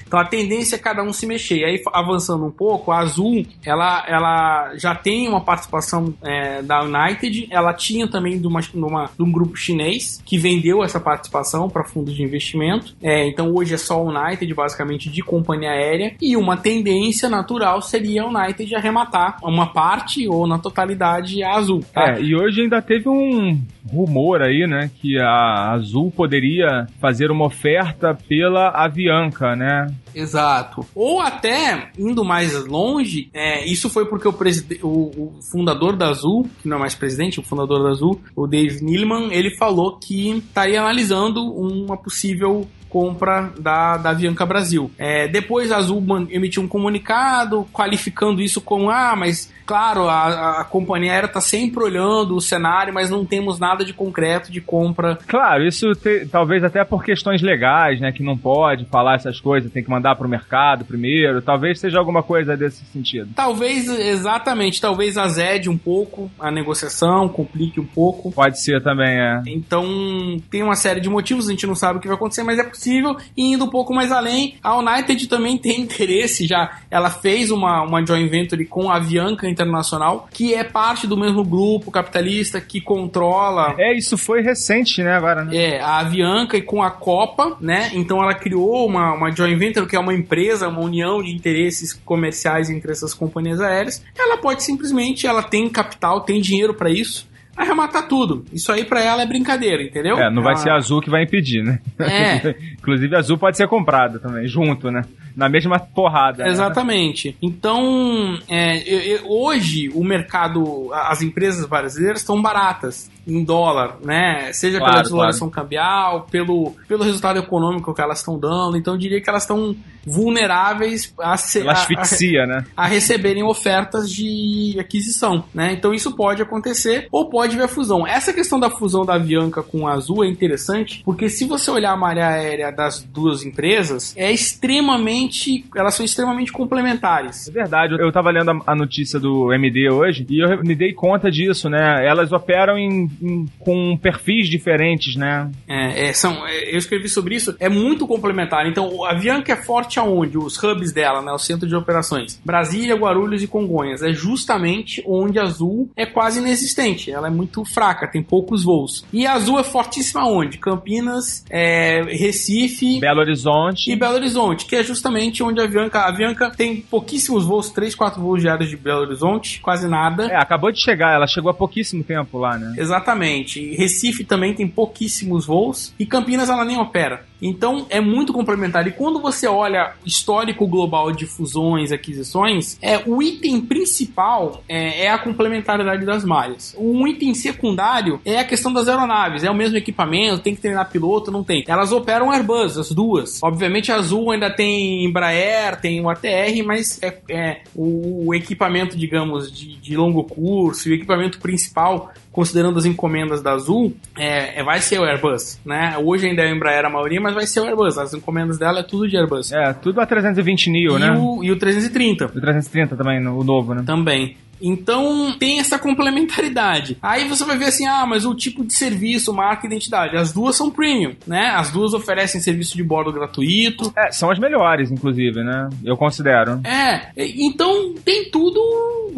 Então a tendência é cada um se mexer. E aí, avançando um pouco, a Azul, ela, ela já tem uma participação é, da United, ela tinha também de, uma, de, uma- de um grupo chinês que vendeu essa participação para fundos de investimento. É, então hoje é só United, basicamente, de companhia aérea. E uma tendência natural seria a United arrematar uma parte ou na totalidade a Azul. Tá? É, e hoje ainda teve um rumor aí, né, que a Azul poderia fazer uma oferta pela Avianca, né? Exato. Ou até, indo mais longe, é, isso foi porque o, o- o fundador da Azul, que não é mais presidente, o fundador da Azul, o Dave Neeleman, ele falou que estaria analisando uma possível compra da, da Avianca Brasil. É, depois a Azul emitiu um comunicado qualificando isso como, ah, mas claro, a, a companhia aérea está sempre olhando o cenário, mas não temos nada de concreto de compra Claro, isso te- talvez até por questões legais, né, que não pode falar essas coisas, tem que mandar pro mercado primeiro, talvez seja alguma coisa desse sentido. Talvez, exatamente, talvez azede um pouco a negociação, complique um pouco. Pode ser também, é. Então, tem uma série de motivos, a gente não sabe o que vai acontecer, mas é possível. E indo um pouco mais além, a United também tem interesse já. Ela fez uma, uma joint venture com a Avianca Internacional, que é parte do mesmo grupo capitalista que controla É, isso foi recente, né, agora, né? é, a Avianca e com a Copa, né? Então ela criou uma, uma joint venture, que é uma empresa, uma união de interesses comerciais entre essas companhias aéreas. Ela pode simplesmente, ela tem capital, tem dinheiro pra isso, arrematar tudo. Isso aí pra ela é brincadeira, entendeu? É, não vai Ela- ser a Azul que vai impedir, né? É. Inclusive a Azul pode ser comprada também, junto, né? Na mesma porrada. né? Exatamente. Então, é, hoje o mercado, as empresas brasileiras estão baratas em dólar, né? Seja Claro, pela desvalorização cambial, pelo, pelo resultado econômico que elas estão dando. Então, eu diria que elas estão vulneráveis a, ser, a, a, asfixia, né? a receberem ofertas de aquisição, né? Então isso pode acontecer ou pode vir a fusão. Essa questão da fusão da Avianca com a Azul é interessante porque se você olhar a malha aérea das duas empresas, é extremamente, elas são extremamente complementares. É verdade, eu tava lendo a, a notícia do MD hoje e eu me dei conta disso, né? Elas operam em- com perfis diferentes, né? É, é, são, é, eu escrevi sobre isso, é muito complementar. Então, a Avianca é forte aonde? Os hubs dela, né? O centro de operações. Brasília, Guarulhos e Congonhas. É justamente onde a Azul é quase inexistente. Ela é muito fraca, tem poucos voos. E a Azul é fortíssima onde? Campinas, é, Recife Belo Horizonte. e Belo Horizonte, que é justamente onde a Avianca... A Avianca tem pouquíssimos voos, 3, 4 voos diários de Belo Horizonte, quase nada. É, acabou de chegar, ela chegou há pouquíssimo tempo lá, né? Exatamente. E Recife também tem pouquíssimos voos e Campinas ela nem opera. Então é muito complementar. E quando você olha histórico global de fusões aquisições, é o item principal é, é a complementaridade das malhas. Um item secundário é a questão das aeronaves. É o mesmo equipamento, tem que treinar piloto, não tem. Elas operam Airbus, as duas. Obviamente a Azul ainda tem Embraer, tem o ATR, mas é, é o, o equipamento, digamos, de, de longo curso, o equipamento principal considerando as encomendas da Azul, é, é- vai ser o Airbus, né? Hoje ainda é o Embraer a maioria, mas vai ser o Airbus. As encomendas dela é tudo de Airbus. É, tudo a 320 NIO, e, né? o, e o 330 O 330 também, o novo, né? também. Então tem essa complementaridade. Aí você vai ver assim, ah, mas o tipo de serviço, marca e identidade. As duas são premium, né? As duas oferecem serviço de bordo gratuito. É, são as melhores, inclusive, né? Eu considero. É, então tem tudo.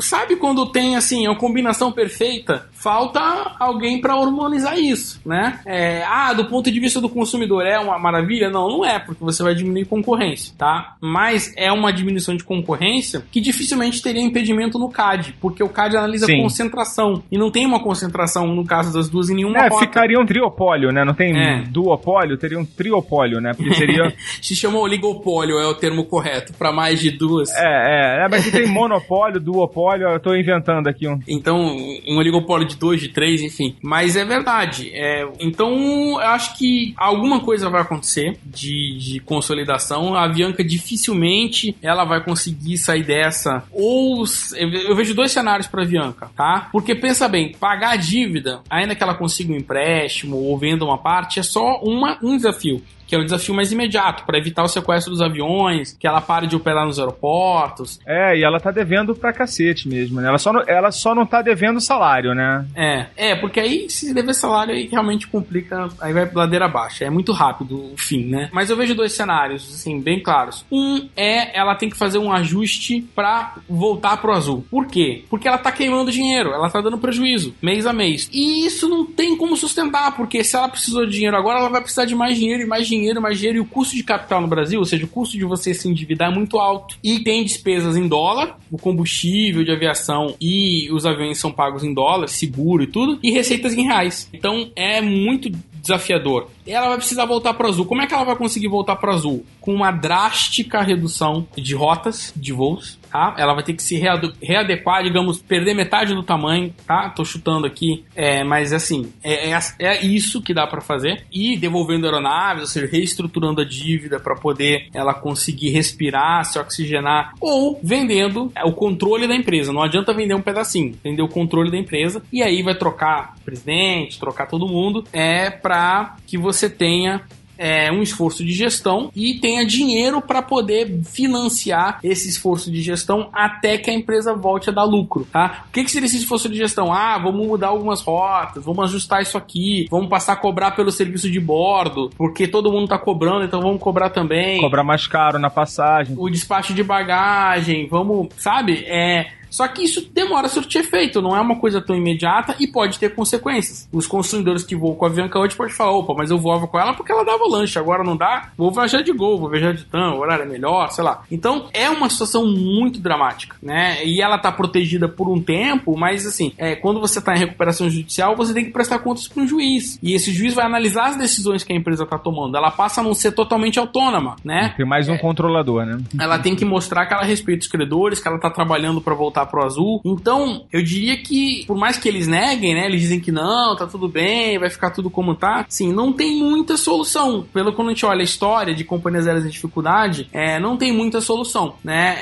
Sabe quando tem assim, a combinação perfeita? Falta alguém para harmonizar isso, né? É, ah, do ponto de vista do consumidor é uma maravilha? Não, não é, porque você vai diminuir concorrência, tá? Mas é uma diminuição de concorrência que dificilmente teria impedimento no CAD, porque o CAD analisa Sim. concentração e não tem uma concentração no caso das duas em nenhuma É, rota. ficaria um triopólio, né? Não tem É. duopólio, teria um triopólio, né? Porque seria. Se chama oligopólio, é o termo correto, para mais de duas. é, é, é, mas se tem monopólio, duopólio, eu tô inventando aqui um. Então, um oligopólio de dois, de três, enfim. Mas é verdade. É, então, eu acho que alguma coisa vai acontecer de, de consolidação. A Avianca dificilmente ela vai conseguir sair dessa. Ou eu vejo dois cenários para Avianca, tá? Porque pensa bem, pagar a dívida, ainda que ela consiga um empréstimo ou venda uma parte, é só uma, um desafio. Que é o desafio mais imediato, para evitar o sequestro dos aviões, que ela pare de operar nos aeroportos. É, e ela tá devendo pra cacete mesmo, né? Ela só não, ela só não tá devendo salário, né? É, é, porque aí se dever salário aí realmente complica, aí vai ladeira abaixo. É muito rápido o fim, né? Mas eu vejo dois cenários, assim, bem claros. Um é ela tem que fazer um ajuste para voltar pro azul. Por quê? Porque ela tá queimando dinheiro, ela tá dando prejuízo mês a mês. E isso não tem como sustentar, porque se ela precisou de dinheiro agora, ela vai precisar de mais dinheiro, e mais dinheiro, e mais dinheiro. E o custo de capital no Brasil, ou seja, o custo de você se endividar é muito alto. E tem despesas em dólar, o combustível de aviação e os aviões são pagos em dólar, seguro e tudo, e receitas em reais. Então é muito desafiador. Ela vai precisar voltar para azul. Como é que ela vai conseguir voltar para azul? Com uma drástica redução de rotas de voos, tá? Ela vai ter que se reade- readequar, digamos, perder metade do tamanho, tá? Tô chutando aqui, é, mas assim, é, é, é isso que dá para fazer. E devolvendo aeronaves, ou seja, reestruturando a dívida para poder ela conseguir respirar, se oxigenar, ou vendendo o controle da empresa. Não adianta vender um pedacinho, vender o controle da empresa e aí vai trocar presidente, trocar todo mundo, é para que você tenha é, um esforço de gestão e tenha dinheiro para poder financiar esse esforço de gestão até que a empresa volte a dar lucro, tá? O que, que seria esse esforço de gestão? Ah, vamos mudar algumas rotas, vamos ajustar isso aqui, vamos passar a cobrar pelo serviço de bordo, porque todo mundo tá cobrando, então vamos cobrar também. Cobrar mais caro na passagem. O despacho de bagagem, vamos, sabe? É, só que isso demora a surtir efeito, não é uma coisa tão imediata e pode ter consequências. Os consumidores que voam com a Avianca hoje podem falar: opa, mas eu voava com ela porque ela dava lanche, agora não dá, vou viajar de gol, vou viajar de TAM, o horário é melhor, sei lá. Então é uma situação muito dramática, né? E ela tá protegida por um tempo, mas assim, é, quando você tá em recuperação judicial, você tem que prestar contas para um juiz. E esse juiz vai analisar as decisões que a empresa tá tomando. Ela passa a não ser totalmente autônoma, né? Tem mais um controlador, né? ela tem que mostrar que ela respeita os credores, que ela tá trabalhando para voltar pro azul. Então, eu diria que, por mais que eles neguem, né, eles dizem que não, tá tudo bem, vai ficar tudo como tá, sim, não tem muita solução. Pelo que a gente olha a história de companhias aéreas em dificuldade, é, não tem muita solução, né?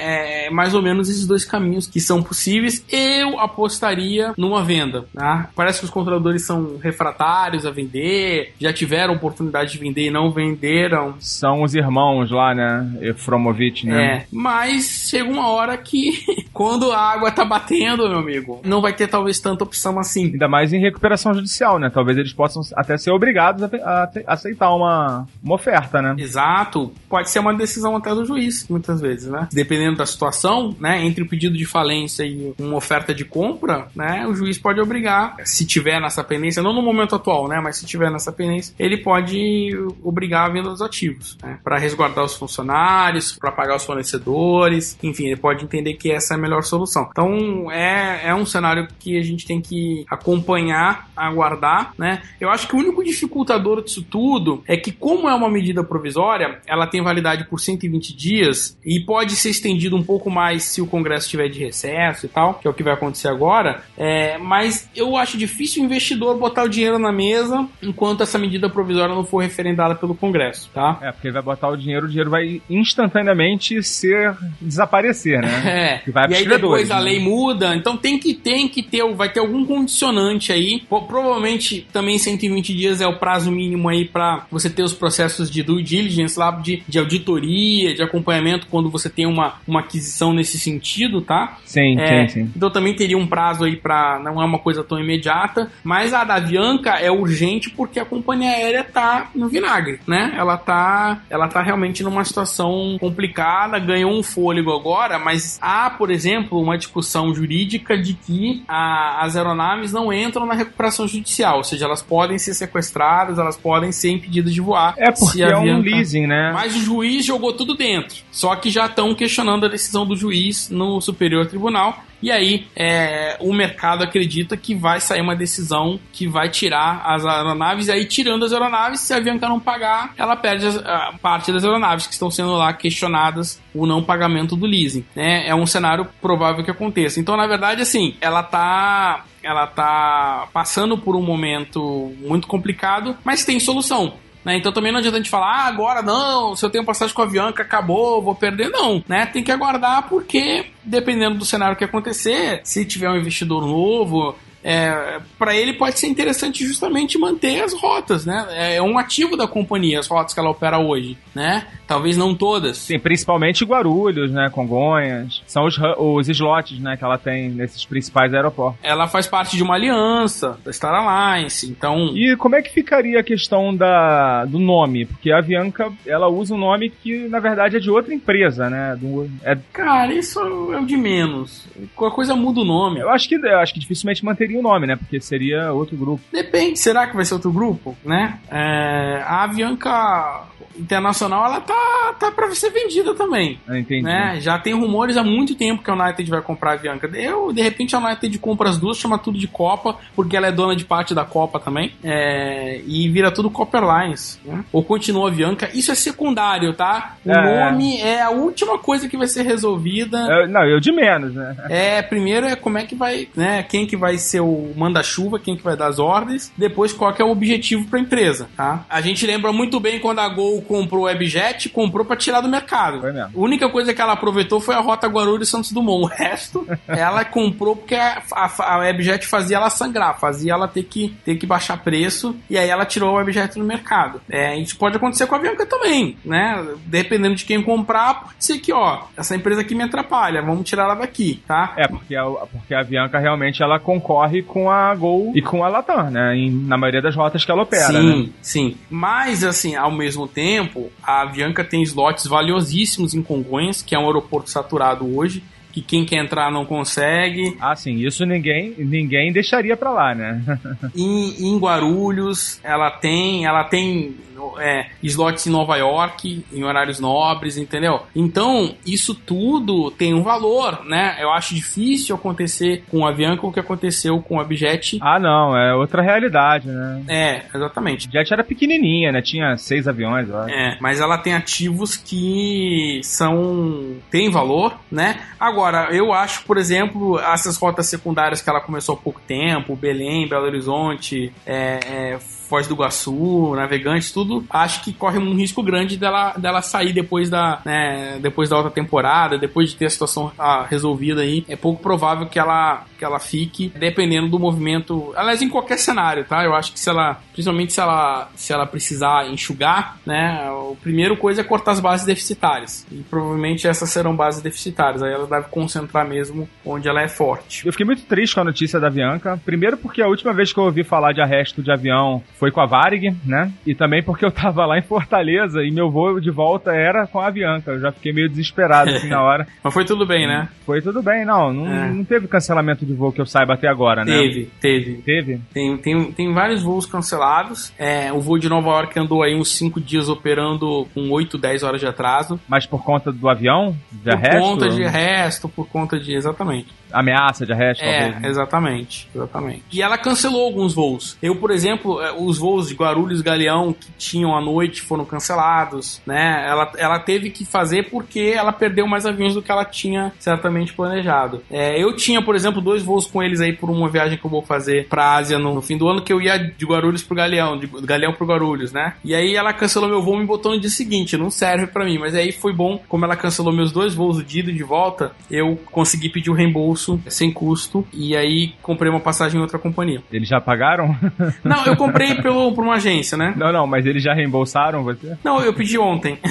É mais ou menos esses dois caminhos que são possíveis. Eu apostaria numa venda, tá? Parece que os controladores são refratários a vender, já tiveram oportunidade de vender e não venderam. São os irmãos lá, né? Efromovich, né? É, mas chega uma hora que quando a água tá batendo, meu amigo, não vai ter talvez tanta opção assim. Ainda mais em recuperação judicial, né? Talvez eles possam até ser obrigados a, a- a aceitar uma, uma oferta, né? Exato, pode ser uma decisão até do juiz, muitas vezes, né? Dependendo da situação, né, entre o pedido de falência e uma oferta de compra, né, o juiz pode obrigar, se tiver nessa pendência, não no momento atual, né, mas se tiver nessa pendência, ele pode obrigar a venda dos ativos, né, para resguardar os funcionários, para pagar os fornecedores, enfim, ele pode entender que essa é a melhor solução. Então, é, é um cenário que a gente tem que acompanhar, aguardar, né? Eu acho que o único dificultador disso tudo é que, como é uma medida provisória, ela tem validade por 120 dias e pode ser estendido um pouco mais se o Congresso estiver de recesso e tal, que é o que vai acontecer agora. É, mas eu acho difícil o investidor botar o dinheiro na mesa enquanto essa medida provisória não for referendada pelo Congresso, tá? É, porque ele vai botar o dinheiro, o dinheiro vai instantaneamente ser desaparecer, né? É. Que vai e aí credores, depois a lei muda, então tem que tem que ter, vai ter algum condicionante aí. Pro- Provavelmente também 120 dias é o prazo mínimo aí para você ter os processos de due diligence lá de, de auditoria, de acompanhamento quando você tem uma, uma aquisição nesse sentido, tá? Sim, É, sim, sim. Então também teria um prazo aí para não é uma coisa tão imediata, mas a da Avianca é urgente porque a companhia aérea tá no vinagre, né? Ela tá, ela tá realmente numa situação complicada, ganhou um fôlego agora, mas há, por exemplo, uma discussão jurídica de que a- as aeronaves não entram na recuperação judicial, ou seja, elas podem ser sequestradas, elas podem ser impedidas de voar. É porque é um leasing, né? mas o juiz jogou tudo dentro. Só que já estão questionando a decisão do juiz no Superior Tribunal. E aí, é, o mercado acredita que vai sair uma decisão que vai tirar as aeronaves. E aí, tirando as aeronaves, se a Avianca não pagar, ela perde as- a parte das aeronaves que estão sendo lá questionadas o não pagamento do leasing. Né? É um cenário provável que aconteça. Então, na verdade, assim, ela tá ela tá passando por um momento muito complicado, mas tem solução. Né? Então também não adianta a gente falar, ah, agora não, se eu tenho passagem com a Avianca, acabou, vou perder. Não, né? Tem que aguardar porque, dependendo do cenário que acontecer, se tiver um investidor novo, é, para ele pode ser interessante justamente manter as rotas, né? É um ativo da companhia, as rotas que ela opera hoje, né? Talvez não todas. Sim, principalmente Guarulhos, né? Congonhas. São os, os slots, né? Que ela tem nesses principais aeroportos. Ela faz parte de uma aliança da Star Alliance, então. E como é que ficaria a questão da, do nome? Porque a Avianca, ela usa um nome que, na verdade, é de outra empresa, né? Do, é, Cara, isso é o de menos. Qualquer coisa muda o nome. eu, acho que, eu acho que dificilmente manteria o nome, né? Porque seria outro grupo. Depende, será que vai ser outro grupo, né? É, a Avianca Internacional, ela tá, tá pra ser vendida também. Eu entendi. Né? Já tem rumores há muito tempo que a United vai comprar a Avianca. Eu, de repente, a United compra as duas, chama tudo de Copa, porque ela é dona de parte da Copa também. É, e vira tudo Copa Airlines. Né? Ou continua a Avianca. Isso é secundário, tá? O É. nome é a última coisa que vai ser resolvida. Eu- não, eu de menos, né? É, primeiro é como é que vai, né? Quem que vai ser o manda-chuva, quem que vai dar as ordens, depois qual que é o objetivo para a empresa, tá? A gente lembra muito bem quando a Gol comprou o Webjet, comprou para tirar do mercado. Foi mesmo. A única coisa que ela aproveitou foi a rota Guarulhos Santos Dumont. O resto, ela comprou porque a, a, a Webjet fazia ela sangrar, fazia ela ter que, ter que baixar preço, e aí ela tirou a Webjet no mercado. É, isso pode acontecer com a Avianca também, né? Dependendo de quem comprar, pode ser que, ó, essa empresa aqui me atrapalha, vamos tirar ela daqui, tá? É, porque a, porque a Avianca realmente ela concorre com a Gol e com a Latam, né? Em- na maioria das rotas que ela opera, sim, né? sim. Mas, assim, ao mesmo tempo, a Avianca tem slots valiosíssimos em Congonhas, que é um aeroporto saturado hoje, que quem quer entrar não consegue. Ah, sim, isso ninguém, ninguém deixaria pra lá, né? Em, em Guarulhos, ela tem, ela tem é, slots em Nova York, em horários nobres, entendeu? Então, isso tudo tem um valor, né? Eu acho difícil acontecer com a Avianca o que aconteceu com a Abjet. ah, não, é outra realidade, né? É, exatamente. A Jet era pequenininha, né? Tinha seis aviões, eu acho. É, mas ela tem ativos que são. tem valor, né? Agora, eu acho, por exemplo, essas rotas secundárias que ela começou há pouco tempo, Belém, Belo Horizonte, é, é, Foz do Iguaçu, Navegantes, tudo, acho que corre um risco grande dela, dela sair depois da, né, depois da outra temporada, depois de ter a situação ah, resolvida aí. É pouco provável que ela, que ela fique, dependendo do movimento. Aliás, em qualquer cenário, tá? Eu acho que se ela, principalmente se ela, se ela precisar enxugar, né, o primeiro coisa é cortar as bases deficitárias. E provavelmente essas serão bases deficitárias. Aí ela deve concentrar mesmo onde ela é forte. Eu fiquei muito triste com a notícia da Avianca. Primeiro porque a última vez que eu ouvi falar de arresto de avião foi com a Varig, né? E também porque eu tava lá em Fortaleza e meu voo de volta era com a Avianca. Eu já fiquei meio desesperado assim na hora. Mas foi tudo bem, né? Foi tudo bem, não. Não, É. não teve cancelamento de voo que eu saiba até agora, né? Teve, teve. Teve? Tem, tem, tem vários voos cancelados. É, o voo de Nova York andou aí uns 5 dias operando com 8, 10 horas de atraso. Mas por conta do avião? De por arresto? conta de resto, por conta de. Exatamente. Ameaça de arresto, É, talvez. né? exatamente, exatamente. E ela cancelou alguns voos. Eu, por exemplo, eh, os voos de Guarulhos Galeão que tinham à noite foram cancelados, né? Ela, ela teve que fazer porque ela perdeu mais aviões do que ela tinha certamente planejado. É, eu tinha, por exemplo, dois voos com eles aí por uma viagem que eu vou fazer pra Ásia no, no fim do ano, que eu ia de Guarulhos pro Galeão, de Galeão pro Guarulhos, né? E aí ela cancelou meu voo e me botou no dia seguinte, não serve pra mim, mas aí foi bom, como ela cancelou meus dois voos de ida e de volta, eu consegui pedir o reembolso sem custo e aí comprei uma passagem em outra companhia. Eles já pagaram? Não, eu comprei pelo, por uma agência, né? não, não, mas eles já reembolsaram você? Não, eu pedi ontem.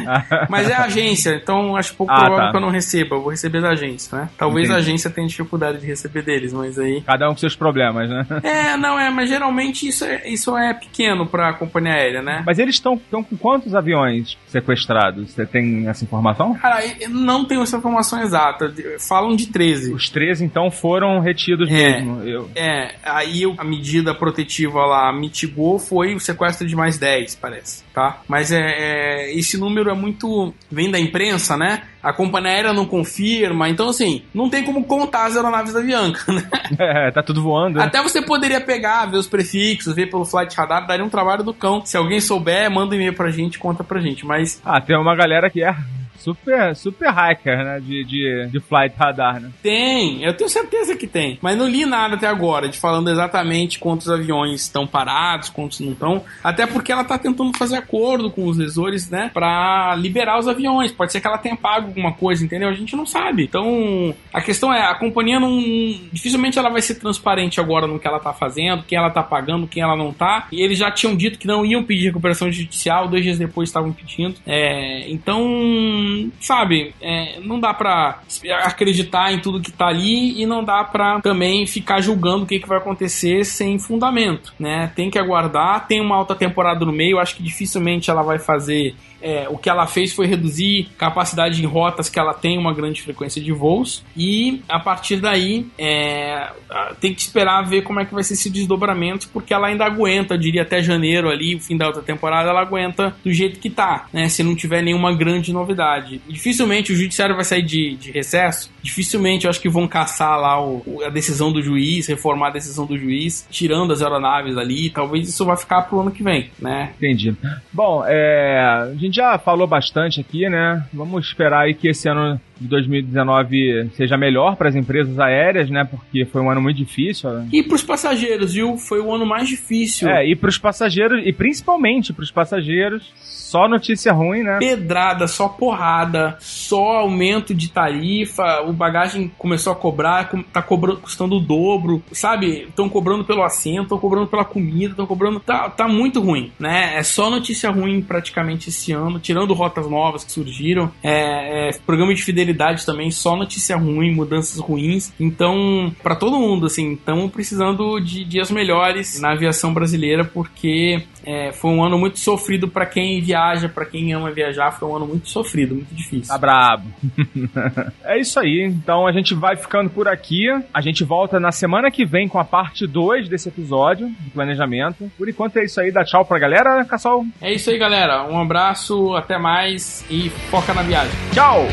Mas é agência, então acho pouco Ah, provável tá. que eu não receba. Eu vou receber da agência, né? Talvez a Entendi. agência tenha dificuldade de receber deles, mas aí. Cada um com seus problemas, né? É, não é, mas geralmente isso é, isso é pequeno pra companhia aérea, né? Mas eles estão com quantos aviões sequestrados? Você tem essa informação? Cara, eu não tenho essa informação exata. Falam de 13. Os 13, então, foram retidos É. mesmo. Eu... É, aí a medida protetiva lá mitigou foi o sequestro de mais 10, parece, tá? Mas é, é, esse número é muito. vem da imprensa, né? A companhia aérea não confirma, então assim, não tem como contar as aeronaves da Avianca, né? É, tá tudo voando. né? Até você poderia pegar, ver os prefixos, ver pelo flight radar, daria um trabalho do cão. Se alguém souber, manda um e-mail pra gente, conta pra gente. Mas Ah, tem uma galera que é super, super hacker, né? De, de, de flight radar, né? Tem, eu tenho certeza que tem. Mas não li nada até agora de falando exatamente quantos aviões estão parados, quantos não estão. Até porque ela tá tentando fazer acordo com os lesores, né? Pra liberar os aviões. Pode ser que ela tenha pago alguma coisa, entendeu? A gente não sabe. Então, a questão é, a companhia não. Dificilmente ela vai ser transparente agora no que ela tá fazendo, quem ela tá pagando, quem ela não tá. E eles já tinham dito que não iam pedir recuperação judicial, dois dias depois estavam pedindo. É, então, sabe, é, não dá pra acreditar em tudo que tá ali e não dá pra também ficar julgando o que, que vai acontecer sem fundamento, né? Tem que aguardar, tem uma alta temporada no meio, acho que dificilmente ela vai fazer é, o que ela fez foi reduzir capacidade em rotas que ela tem uma grande frequência de voos e a partir daí é, tem que esperar ver como é que vai ser esse desdobramento porque ela ainda aguenta, eu diria até janeiro ali, o fim da outra temporada, ela aguenta do jeito que tá, né? Se não tiver nenhuma grande novidade. Dificilmente o judiciário vai sair de, de recesso, dificilmente eu acho que vão caçar lá o, a decisão do juiz, reformar a decisão do juiz, tirando as aeronaves ali, talvez isso vai ficar pro ano que vem, né? Entendi. Bom, é, a gente já falou bastante aqui, né? Vamos esperar aí que esse ano de 2019 seja melhor para as empresas aéreas, né? Porque foi um ano muito difícil. Né? E para os passageiros, viu? Foi o ano mais difícil. É, e para os passageiros, e principalmente para os passageiros, só notícia ruim, né? Pedrada, só porrada, só aumento de tarifa, o bagagem começou a cobrar, tá cobrando, custando o dobro, sabe? Estão cobrando pelo assento, estão cobrando pela comida, estão cobrando. Tá, tá muito ruim, né? É só notícia ruim praticamente esse ano, tirando rotas novas que surgiram. É, é programa de fidelidade também, só notícia ruim, mudanças ruins. Então, para todo mundo, assim, estamos precisando de dias melhores na aviação brasileira, porque é, foi um ano muito sofrido para quem viaja, para quem ama viajar. Foi um ano muito sofrido, muito difícil. Tá brabo. é isso aí. Então a gente vai ficando por aqui. A gente volta na semana que vem com a parte 2 desse episódio do planejamento. Por enquanto é isso aí. Dá tchau pra galera, Cassol. É isso aí, galera. Um abraço, até mais e foca na viagem. Tchau!